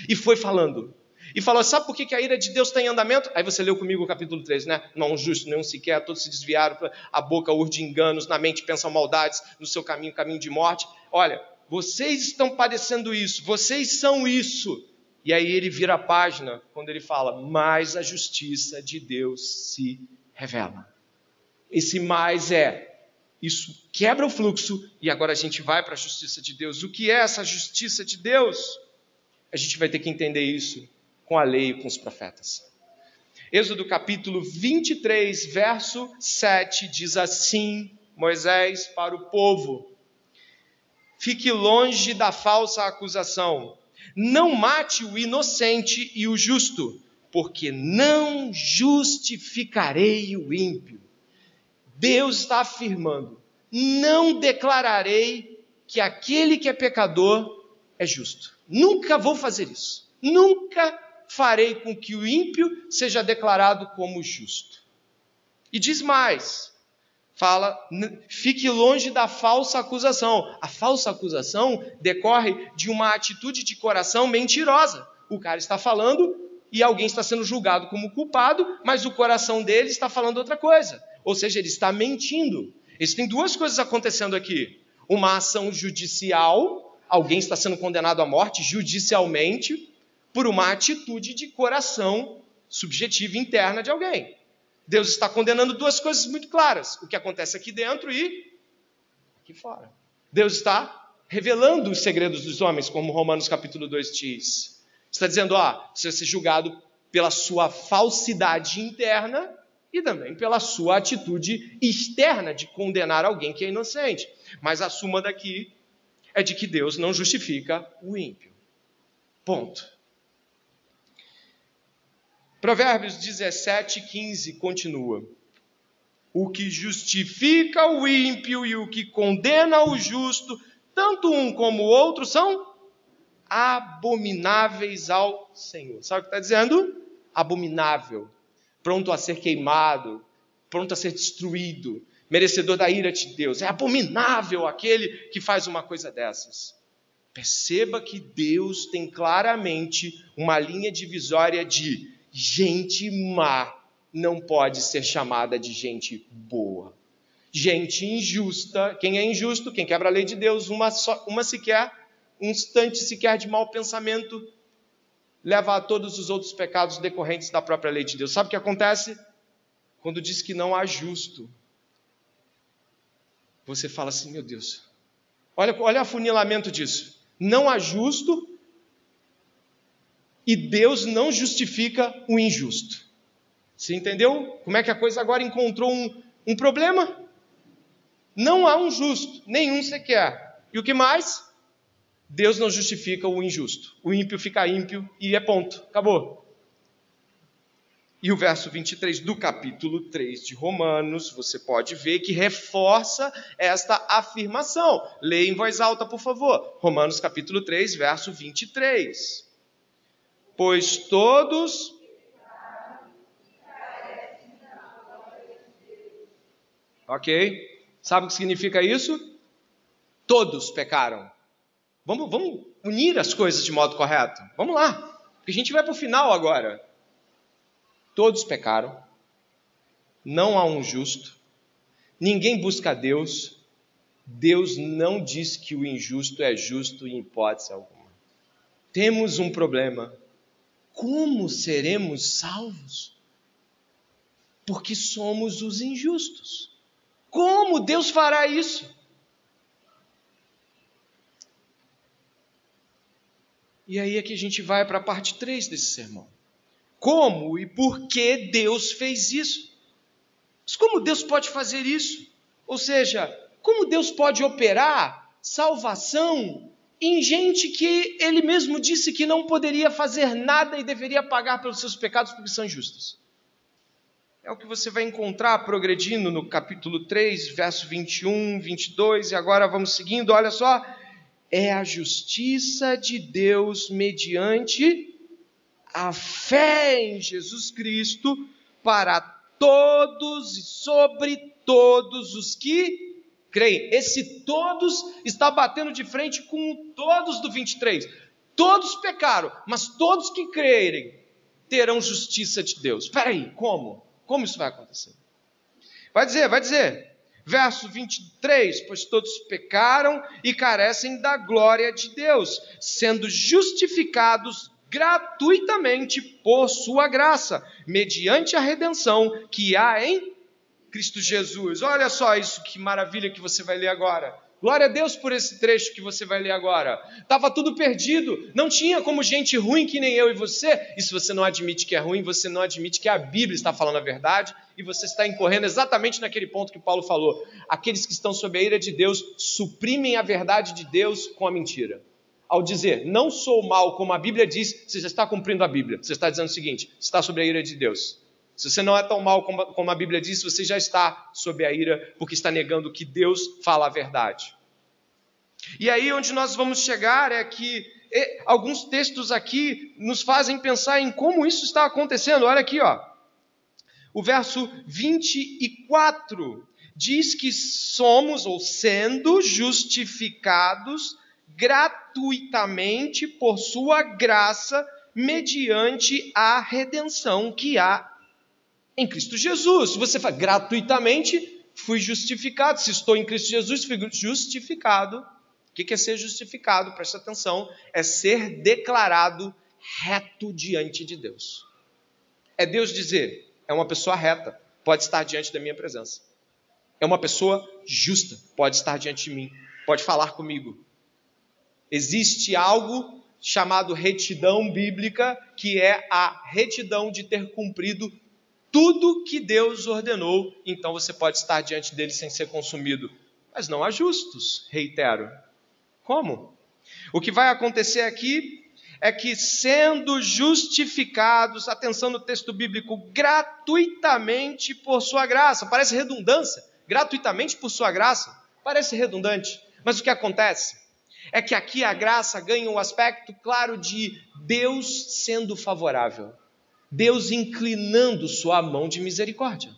E foi falando e falou: Sabe por que a ira de Deus está em andamento? Aí você leu comigo o capítulo 3, né? Não justo, nenhum sequer, todos se desviaram, a boca urde enganos, na mente pensam maldades, no seu caminho, caminho de morte. Olha, vocês estão padecendo isso, vocês são isso. E aí ele vira a página quando ele fala: Mas a justiça de Deus se revela. Esse mais é isso quebra o fluxo e agora a gente vai para a justiça de Deus. O que é essa justiça de Deus? A gente vai ter que entender isso com a lei e com os profetas. Êxodo capítulo 23, verso 7 diz assim: Moisés para o povo: Fique longe da falsa acusação. Não mate o inocente e o justo, porque não justificarei o ímpio. Deus está afirmando: não declararei que aquele que é pecador é justo. Nunca vou fazer isso. Nunca farei com que o ímpio seja declarado como justo. E diz mais: fala, fique longe da falsa acusação. A falsa acusação decorre de uma atitude de coração mentirosa. O cara está falando e alguém está sendo julgado como culpado, mas o coração dele está falando outra coisa. Ou seja, ele está mentindo. Existem duas coisas acontecendo aqui: uma ação judicial, alguém está sendo condenado à morte judicialmente, por uma atitude de coração subjetiva interna de alguém. Deus está condenando duas coisas muito claras: o que acontece aqui dentro e aqui fora. Deus está revelando os segredos dos homens, como Romanos capítulo 2 diz. Está dizendo, ó, você vai ser julgado pela sua falsidade interna e também pela sua atitude externa de condenar alguém que é inocente. Mas a suma daqui é de que Deus não justifica o ímpio. Ponto. Provérbios 17, 15 continua. O que justifica o ímpio e o que condena o justo, tanto um como o outro, são abomináveis ao Senhor. Sabe o que está dizendo? Abominável, pronto a ser queimado, pronto a ser destruído, merecedor da ira de Deus. É abominável aquele que faz uma coisa dessas. Perceba que Deus tem claramente uma linha divisória de gente má não pode ser chamada de gente boa. Gente injusta, quem é injusto, quem quebra a lei de Deus, uma, só, uma sequer, um instante sequer de mau pensamento, leva a todos os outros pecados decorrentes da própria lei de Deus. Sabe o que acontece? Quando diz que não há justo, você fala assim, meu Deus, olha, olha o afunilamento disso. Não há justo, e Deus não justifica o injusto. Você entendeu como é que a coisa agora encontrou um, um problema? Não há um justo, nenhum sequer. E o que mais? Deus não justifica o injusto. O ímpio fica ímpio e é ponto. Acabou. E o verso 23 do capítulo 3 de Romanos, você pode ver que reforça esta afirmação. Leia em voz alta, por favor. Romanos capítulo 3, verso 23. Pois todos Ok? Sabe o que significa isso? Todos pecaram. Vamos, vamos unir as coisas de modo correto. Vamos lá. Porque a gente vai para o final agora. Todos pecaram. Não há um justo. Ninguém busca a Deus. Deus não diz que o injusto é justo em hipótese alguma. Temos um problema. Como seremos salvos? Porque somos os injustos. Como Deus fará isso? E aí é que a gente vai para a parte 3 desse sermão. Como e por que Deus fez isso? Mas como Deus pode fazer isso? Ou seja, como Deus pode operar salvação em gente que ele mesmo disse que não poderia fazer nada e deveria pagar pelos seus pecados porque são injustos? É o que você vai encontrar progredindo no capítulo 3, verso 21, 22, e agora vamos seguindo, olha só. É a justiça de Deus mediante a fé em Jesus Cristo para todos e sobre todos os que creem. Esse todos está batendo de frente com todos do 23. Todos pecaram, mas todos que crerem terão justiça de Deus. Espera aí, como? Como isso vai acontecer? Vai dizer, vai dizer. Verso 23: Pois todos pecaram e carecem da glória de Deus, sendo justificados gratuitamente por sua graça, mediante a redenção que há em Cristo Jesus. Olha só isso que maravilha que você vai ler agora. Glória a Deus por esse trecho que você vai ler agora. Estava tudo perdido, não tinha como gente ruim que nem eu e você. E se você não admite que é ruim, você não admite que a Bíblia está falando a verdade e você está incorrendo exatamente naquele ponto que Paulo falou. Aqueles que estão sob a ira de Deus suprimem a verdade de Deus com a mentira. Ao dizer, não sou mal como a Bíblia diz, você já está cumprindo a Bíblia. Você está dizendo o seguinte: está sob a ira de Deus. Se você não é tão mal como a Bíblia diz, você já está sob a ira porque está negando que Deus fala a verdade. E aí onde nós vamos chegar é que alguns textos aqui nos fazem pensar em como isso está acontecendo. Olha aqui, ó. O verso 24 diz que somos ou sendo justificados gratuitamente por sua graça mediante a redenção que há em Cristo Jesus. Você fala, gratuitamente fui justificado. Se estou em Cristo Jesus, fui justificado. O que é ser justificado? Presta atenção. É ser declarado reto diante de Deus. É Deus dizer, é uma pessoa reta, pode estar diante da minha presença. É uma pessoa justa, pode estar diante de mim, pode falar comigo. Existe algo chamado retidão bíblica, que é a retidão de ter cumprido tudo que Deus ordenou, então você pode estar diante dele sem ser consumido. Mas não há justos, reitero. Como? O que vai acontecer aqui é que, sendo justificados, atenção no texto bíblico, gratuitamente por sua graça, parece redundância, gratuitamente por sua graça, parece redundante, mas o que acontece é que aqui a graça ganha um aspecto claro de Deus sendo favorável. Deus inclinando sua mão de misericórdia.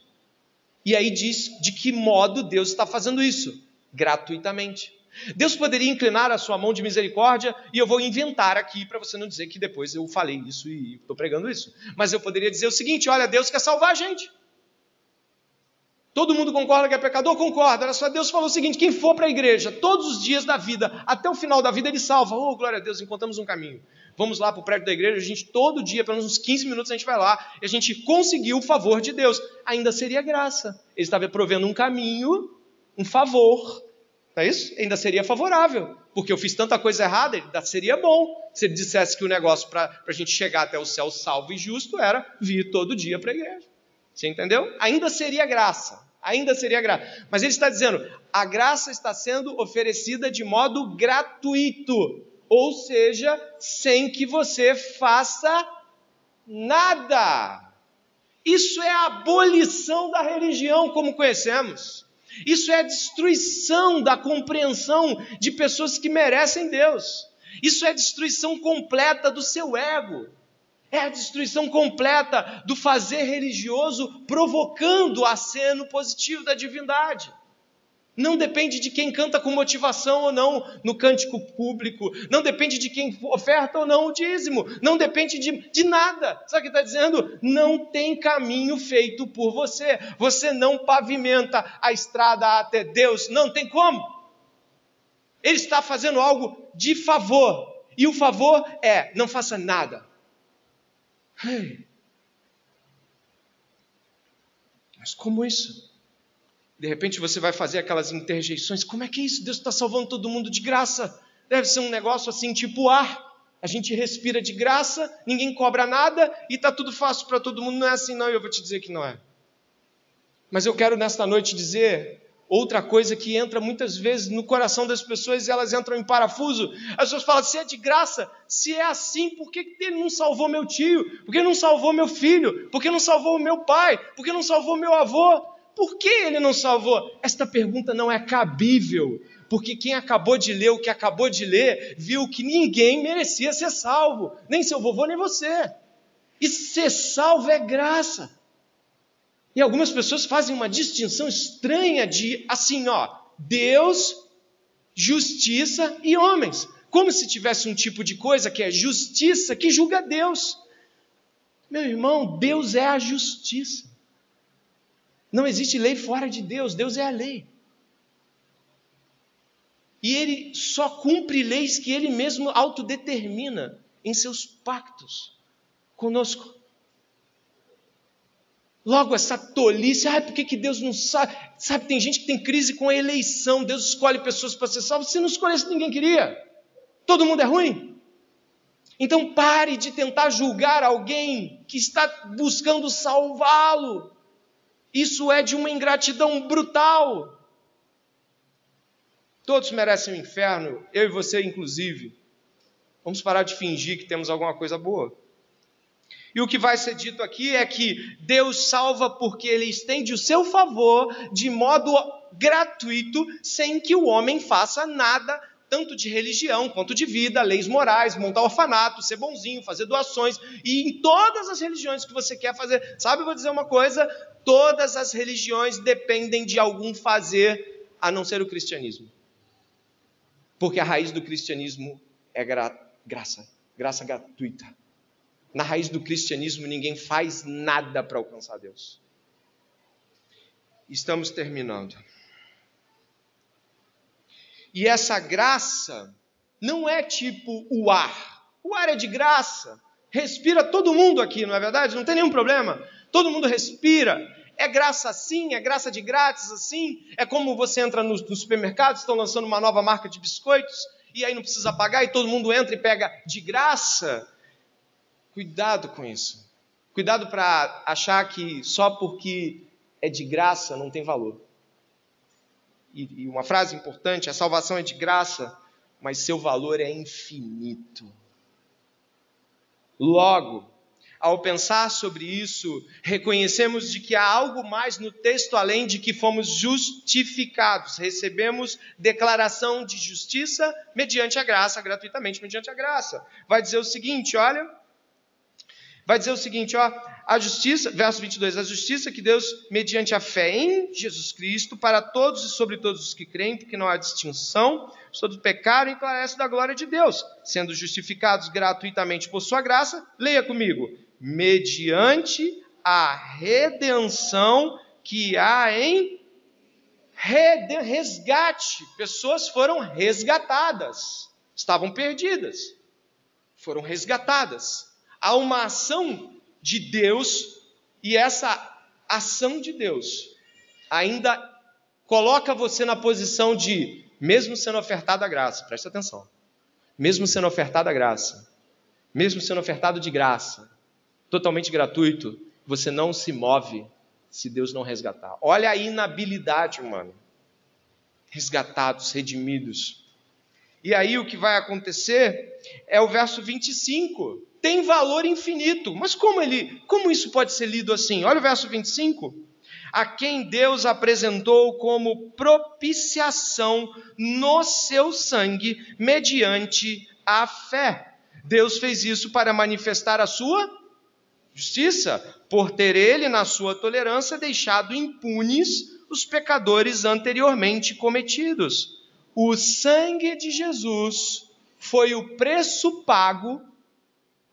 E aí diz de que modo Deus está fazendo isso? Gratuitamente. Deus poderia inclinar a sua mão de misericórdia, e eu vou inventar aqui para você não dizer que depois eu falei isso e estou pregando isso. Mas eu poderia dizer o seguinte: olha, Deus quer salvar a gente. Todo mundo concorda que é pecador? Concorda. Olha só, Deus falou o seguinte: quem for para a igreja todos os dias da vida, até o final da vida, ele salva. Oh, glória a Deus, encontramos um caminho vamos lá para o prédio da igreja, a gente todo dia, pelo menos uns 15 minutos, a gente vai lá e a gente conseguiu o favor de Deus. Ainda seria graça. Ele estava provendo um caminho, um favor. Não é isso? Ainda seria favorável. Porque eu fiz tanta coisa errada, ainda seria bom se ele dissesse que o negócio para a gente chegar até o céu salvo e justo era vir todo dia para a igreja. Você entendeu? Ainda seria graça. Ainda seria graça. Mas ele está dizendo: a graça está sendo oferecida de modo gratuito ou seja, sem que você faça nada. Isso é a abolição da religião como conhecemos. Isso é a destruição da compreensão de pessoas que merecem Deus. Isso é a destruição completa do seu ego. É a destruição completa do fazer religioso provocando o aceno positivo da divindade. Não depende de quem canta com motivação ou não no cântico público. Não depende de quem oferta ou não o dízimo. Não depende de, de nada. Sabe o que está dizendo? Não tem caminho feito por você. Você não pavimenta a estrada até Deus. Não tem como. Ele está fazendo algo de favor. E o favor é: não faça nada. Mas como isso? De repente você vai fazer aquelas interjeições. Como é que é isso? Deus está salvando todo mundo de graça. Deve ser um negócio assim, tipo ar. A gente respira de graça, ninguém cobra nada e está tudo fácil para todo mundo. Não é assim, não. Eu vou te dizer que não é. Mas eu quero nesta noite dizer outra coisa que entra muitas vezes no coração das pessoas e elas entram em parafuso. As pessoas falam: se é de graça, se é assim, por que ele não salvou meu tio? Por que não salvou meu filho? Por que não salvou meu pai? Por que não salvou meu avô? Por que ele não salvou? Esta pergunta não é cabível, porque quem acabou de ler o que acabou de ler viu que ninguém merecia ser salvo, nem seu vovô, nem você. E ser salvo é graça. E algumas pessoas fazem uma distinção estranha de assim, ó, Deus, justiça e homens. Como se tivesse um tipo de coisa que é justiça que julga Deus. Meu irmão, Deus é a justiça. Não existe lei fora de Deus, Deus é a lei. E ele só cumpre leis que ele mesmo autodetermina em seus pactos conosco. Logo, essa tolice, ah, por que, que Deus não sabe? Sabe, tem gente que tem crise com a eleição, Deus escolhe pessoas para ser salvas. Se não escolhesse, ninguém queria. Todo mundo é ruim. Então pare de tentar julgar alguém que está buscando salvá-lo. Isso é de uma ingratidão brutal. Todos merecem o inferno, eu e você inclusive. Vamos parar de fingir que temos alguma coisa boa. E o que vai ser dito aqui é que Deus salva porque Ele estende o seu favor de modo gratuito, sem que o homem faça nada tanto de religião quanto de vida, leis morais, montar orfanato, ser bonzinho, fazer doações, e em todas as religiões que você quer fazer. Sabe, eu vou dizer uma coisa: todas as religiões dependem de algum fazer, a não ser o cristianismo. Porque a raiz do cristianismo é gra graça, graça gratuita. Na raiz do cristianismo, ninguém faz nada para alcançar Deus. Estamos terminando. E essa graça não é tipo o ar. O ar é de graça. Respira todo mundo aqui, não é verdade? Não tem nenhum problema. Todo mundo respira. É graça assim, é graça de grátis assim. É como você entra no, no supermercado, estão lançando uma nova marca de biscoitos, e aí não precisa pagar, e todo mundo entra e pega de graça. Cuidado com isso. Cuidado para achar que só porque é de graça não tem valor e uma frase importante: a salvação é de graça, mas seu valor é infinito. Logo, ao pensar sobre isso, reconhecemos de que há algo mais no texto além de que fomos justificados. Recebemos declaração de justiça mediante a graça, gratuitamente mediante a graça. Vai dizer o seguinte, olha, vai dizer o seguinte, ó, a justiça, verso 22, a justiça que Deus, mediante a fé em Jesus Cristo, para todos e sobre todos os que creem, porque não há distinção, todos pecaram e clarece da glória de Deus, sendo justificados gratuitamente por sua graça, leia comigo, mediante a redenção que há em resgate. Pessoas foram resgatadas, estavam perdidas, foram resgatadas há uma ação de Deus e essa ação de Deus ainda coloca você na posição de, mesmo sendo ofertada a graça, presta atenção, mesmo sendo ofertada a graça, mesmo sendo ofertado de graça, totalmente gratuito, você não se move se Deus não resgatar. Olha a inabilidade humana. Resgatados, redimidos. E aí o que vai acontecer é o verso 25 tem valor infinito. Mas como ele, como isso pode ser lido assim? Olha o verso 25. A quem Deus apresentou como propiciação no seu sangue mediante a fé. Deus fez isso para manifestar a sua justiça, por ter ele na sua tolerância deixado impunes os pecadores anteriormente cometidos. O sangue de Jesus foi o preço pago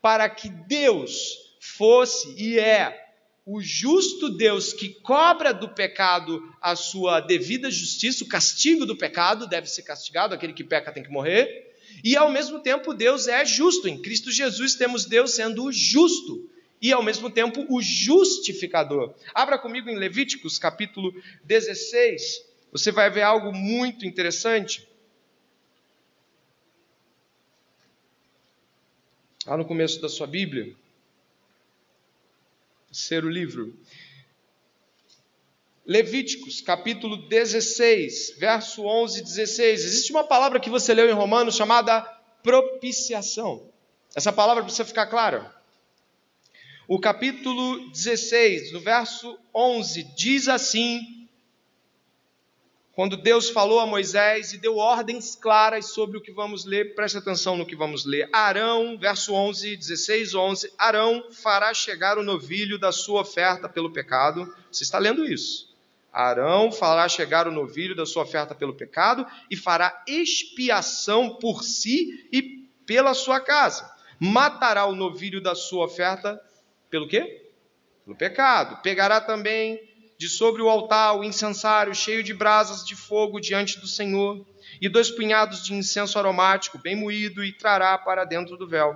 para que Deus fosse e é o justo Deus que cobra do pecado a sua devida justiça, o castigo do pecado deve ser castigado, aquele que peca tem que morrer, e ao mesmo tempo Deus é justo. Em Cristo Jesus temos Deus sendo o justo e ao mesmo tempo o justificador. Abra comigo em Levíticos capítulo 16. Você vai ver algo muito interessante. Lá no começo da sua Bíblia, terceiro livro. Levíticos, capítulo 16, verso 11 e 16. Existe uma palavra que você leu em Romanos chamada propiciação. Essa palavra precisa ficar clara. O capítulo 16, no verso 11, diz assim: quando Deus falou a Moisés e deu ordens claras sobre o que vamos ler, preste atenção no que vamos ler. Arão, verso 11, 16, 11: Arão fará chegar o novilho da sua oferta pelo pecado. Você está lendo isso? Arão fará chegar o novilho da sua oferta pelo pecado e fará expiação por si e pela sua casa. Matará o novilho da sua oferta pelo quê? Pelo pecado. Pegará também de sobre o altar o incensário cheio de brasas de fogo diante do Senhor, e dois punhados de incenso aromático bem moído, e trará para dentro do véu.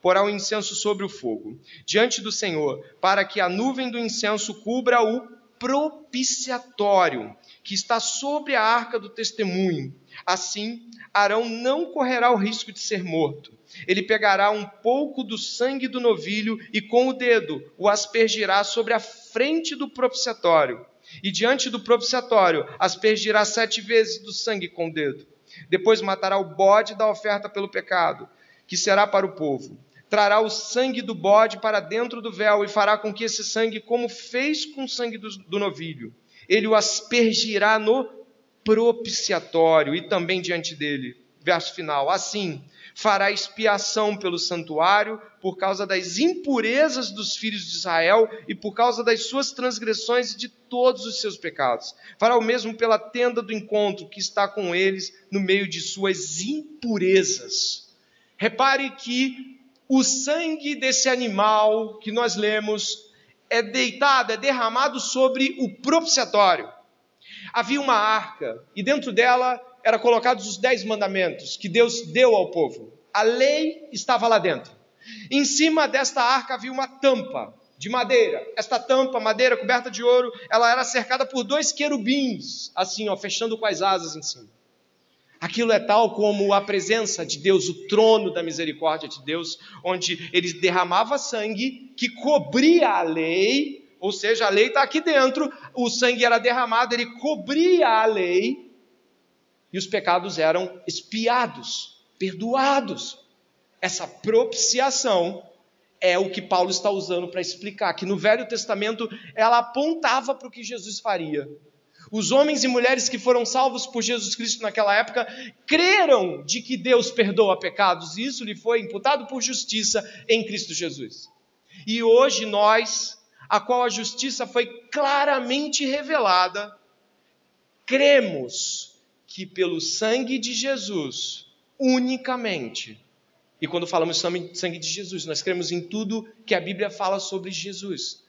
Porá o incenso sobre o fogo, diante do Senhor, para que a nuvem do incenso cubra o propiciatório, que está sobre a arca do testemunho. Assim, Arão não correrá o risco de ser morto. Ele pegará um pouco do sangue do novilho e com o dedo o aspergirá sobre a frente do propiciatório. E diante do propiciatório aspergirá sete vezes do sangue com o dedo. Depois matará o bode da oferta pelo pecado, que será para o povo. Trará o sangue do bode para dentro do véu e fará com que esse sangue, como fez com o sangue do, do novilho, ele o aspergirá no propiciatório e também diante dele. Verso final: Assim fará expiação pelo santuário por causa das impurezas dos filhos de Israel e por causa das suas transgressões e de todos os seus pecados. Fará o mesmo pela tenda do encontro que está com eles no meio de suas impurezas. Repare que o sangue desse animal que nós lemos é deitado, é derramado sobre o propiciatório. Havia uma arca e dentro dela eram colocados os dez mandamentos que Deus deu ao povo. A lei estava lá dentro. Em cima desta arca havia uma tampa de madeira. Esta tampa, madeira coberta de ouro, ela era cercada por dois querubins, assim, ó, fechando com as asas em cima. Aquilo é tal como a presença de Deus, o trono da misericórdia de Deus, onde ele derramava sangue que cobria a lei, ou seja, a lei está aqui dentro, o sangue era derramado, ele cobria a lei, e os pecados eram espiados, perdoados. Essa propiciação é o que Paulo está usando para explicar que no Velho Testamento ela apontava para o que Jesus faria. Os homens e mulheres que foram salvos por Jesus Cristo naquela época creram de que Deus perdoa pecados, e isso lhe foi imputado por justiça em Cristo Jesus. E hoje nós, a qual a justiça foi claramente revelada, cremos que pelo sangue de Jesus, unicamente, e quando falamos sangue de Jesus, nós cremos em tudo que a Bíblia fala sobre Jesus.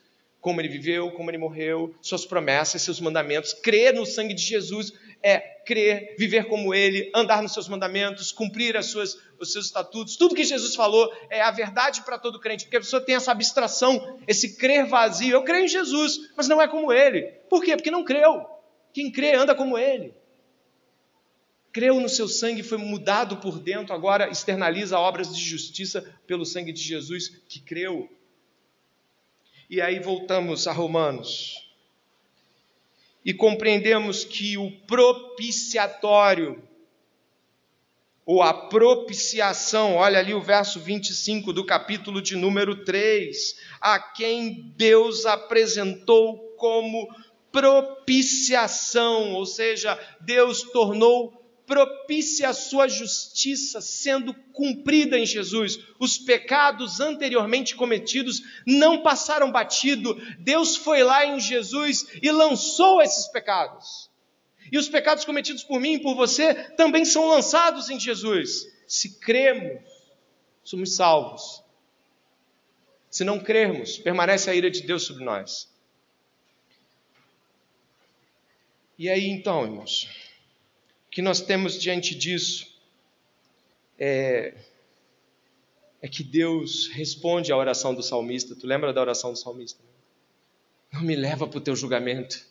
Como ele viveu, como ele morreu, suas promessas, seus mandamentos. Crer no sangue de Jesus é crer, viver como ele, andar nos seus mandamentos, cumprir as suas, os seus estatutos. Tudo que Jesus falou é a verdade para todo crente, porque a pessoa tem essa abstração, esse crer vazio. Eu creio em Jesus, mas não é como ele. Por quê? Porque não creu. Quem crê anda como ele creu no seu sangue, foi mudado por dentro, agora externaliza obras de justiça pelo sangue de Jesus que creu. E aí voltamos a Romanos. E compreendemos que o propiciatório ou a propiciação. Olha ali o verso 25 do capítulo de número 3, a quem Deus apresentou como propiciação, ou seja, Deus tornou propícia a sua justiça sendo cumprida em Jesus. Os pecados anteriormente cometidos não passaram batido. Deus foi lá em Jesus e lançou esses pecados. E os pecados cometidos por mim e por você também são lançados em Jesus. Se cremos, somos salvos. Se não crermos, permanece a ira de Deus sobre nós. E aí então, irmãos, que nós temos diante disso é, é que Deus responde à oração do salmista. Tu lembra da oração do salmista? Não me leva para o teu julgamento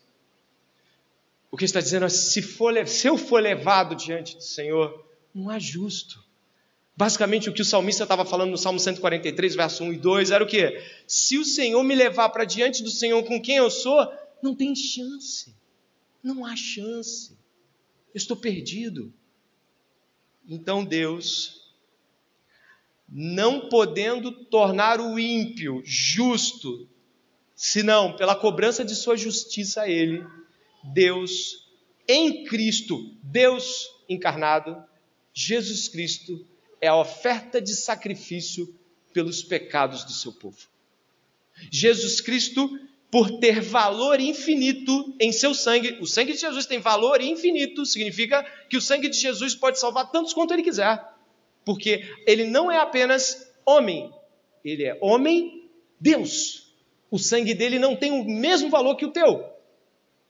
o que está dizendo é: se, for, se eu for levado diante do Senhor, não há justo. Basicamente, o que o salmista estava falando no Salmo 143, verso 1 e 2, era o que? Se o Senhor me levar para diante do Senhor com quem eu sou, não tem chance. Não há chance. Estou perdido. Então Deus, não podendo tornar o ímpio justo, senão pela cobrança de sua justiça a ele, Deus em Cristo, Deus encarnado, Jesus Cristo é a oferta de sacrifício pelos pecados do seu povo. Jesus Cristo, por ter valor infinito em seu sangue, o sangue de Jesus tem valor infinito, significa que o sangue de Jesus pode salvar tantos quanto ele quiser, porque ele não é apenas homem, ele é homem, Deus. O sangue dele não tem o mesmo valor que o teu.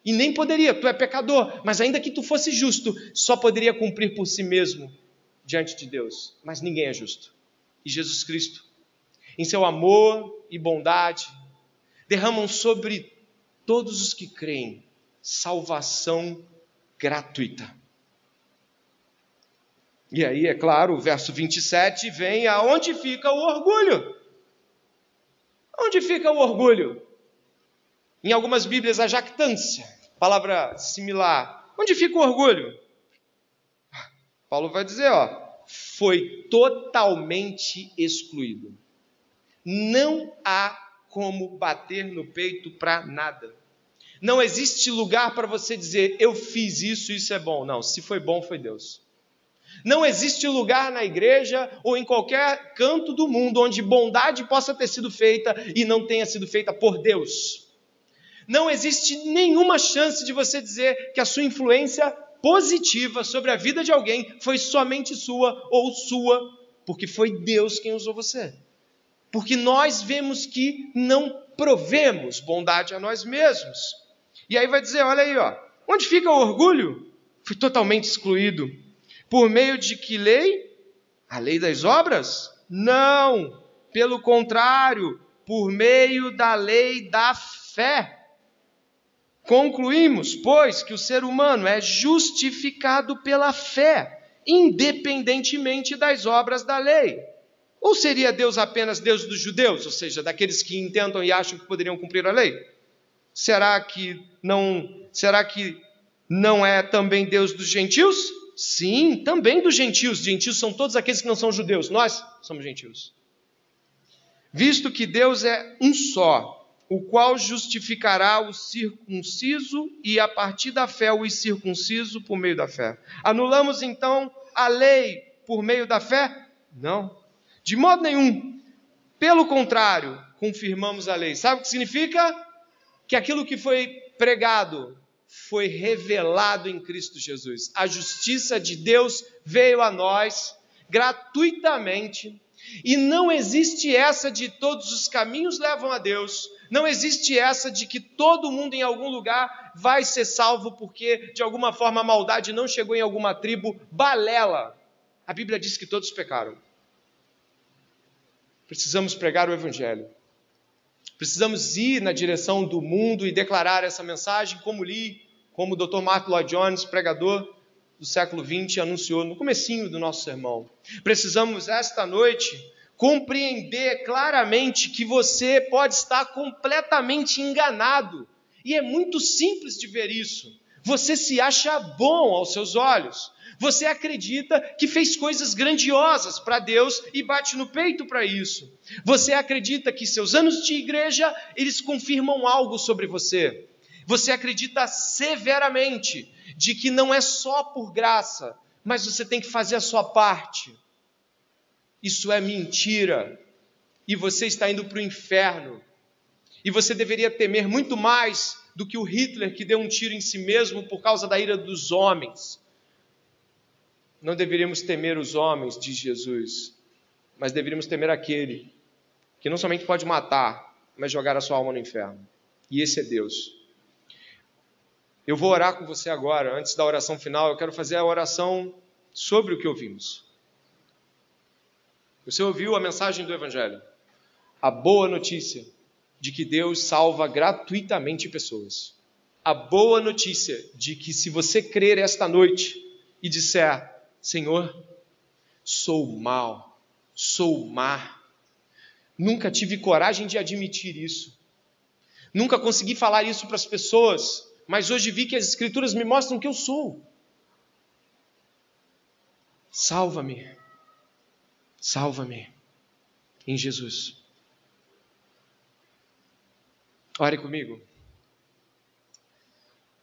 E nem poderia, tu é pecador, mas ainda que tu fosse justo, só poderia cumprir por si mesmo diante de Deus. Mas ninguém é justo. E Jesus Cristo, em seu amor e bondade, derramam sobre todos os que creem salvação gratuita. E aí, é claro, o verso 27 vem aonde fica o orgulho. Onde fica o orgulho? Em algumas Bíblias, a jactância palavra similar. Onde fica o orgulho? Paulo vai dizer, ó, foi totalmente excluído. Não há como bater no peito para nada. Não existe lugar para você dizer, eu fiz isso, isso é bom. Não, se foi bom, foi Deus. Não existe lugar na igreja ou em qualquer canto do mundo onde bondade possa ter sido feita e não tenha sido feita por Deus. Não existe nenhuma chance de você dizer que a sua influência positiva sobre a vida de alguém foi somente sua ou sua, porque foi Deus quem usou você. Porque nós vemos que não provemos bondade a nós mesmos. E aí vai dizer, olha aí, ó, onde fica o orgulho? Foi totalmente excluído. Por meio de que lei? A lei das obras? Não, pelo contrário, por meio da lei da fé. Concluímos, pois, que o ser humano é justificado pela fé, independentemente das obras da lei. Ou seria Deus apenas Deus dos judeus, ou seja, daqueles que intentam e acham que poderiam cumprir a lei? Será que não, será que não é também Deus dos gentios? Sim, também dos gentios. Gentios são todos aqueles que não são judeus. Nós somos gentios. Visto que Deus é um só, o qual justificará o circunciso e a partir da fé o incircunciso por meio da fé. Anulamos então a lei por meio da fé? Não. De modo nenhum. Pelo contrário, confirmamos a lei. Sabe o que significa? Que aquilo que foi pregado foi revelado em Cristo Jesus. A justiça de Deus veio a nós gratuitamente. E não existe essa de todos os caminhos levam a Deus, não existe essa de que todo mundo em algum lugar vai ser salvo porque de alguma forma a maldade não chegou em alguma tribo. Balela. A Bíblia diz que todos pecaram. Precisamos pregar o Evangelho. Precisamos ir na direção do mundo e declarar essa mensagem, como li, como o Dr. Martin Lloyd Jones, pregador do século XX, anunciou no comecinho do nosso sermão. Precisamos esta noite compreender claramente que você pode estar completamente enganado. E é muito simples de ver isso. Você se acha bom aos seus olhos. Você acredita que fez coisas grandiosas para Deus e bate no peito para isso. Você acredita que seus anos de igreja, eles confirmam algo sobre você. Você acredita severamente de que não é só por graça, mas você tem que fazer a sua parte. Isso é mentira. E você está indo para o inferno. E você deveria temer muito mais do que o Hitler que deu um tiro em si mesmo por causa da ira dos homens. Não deveríamos temer os homens, diz Jesus, mas deveríamos temer aquele que não somente pode matar, mas jogar a sua alma no inferno. E esse é Deus. Eu vou orar com você agora, antes da oração final, eu quero fazer a oração sobre o que ouvimos. Você ouviu a mensagem do Evangelho, a boa notícia de que Deus salva gratuitamente pessoas. A boa notícia de que se você crer esta noite e disser: Senhor, sou mal, sou má, nunca tive coragem de admitir isso, nunca consegui falar isso para as pessoas, mas hoje vi que as Escrituras me mostram que eu sou. Salva-me, salva-me em Jesus. Ore comigo.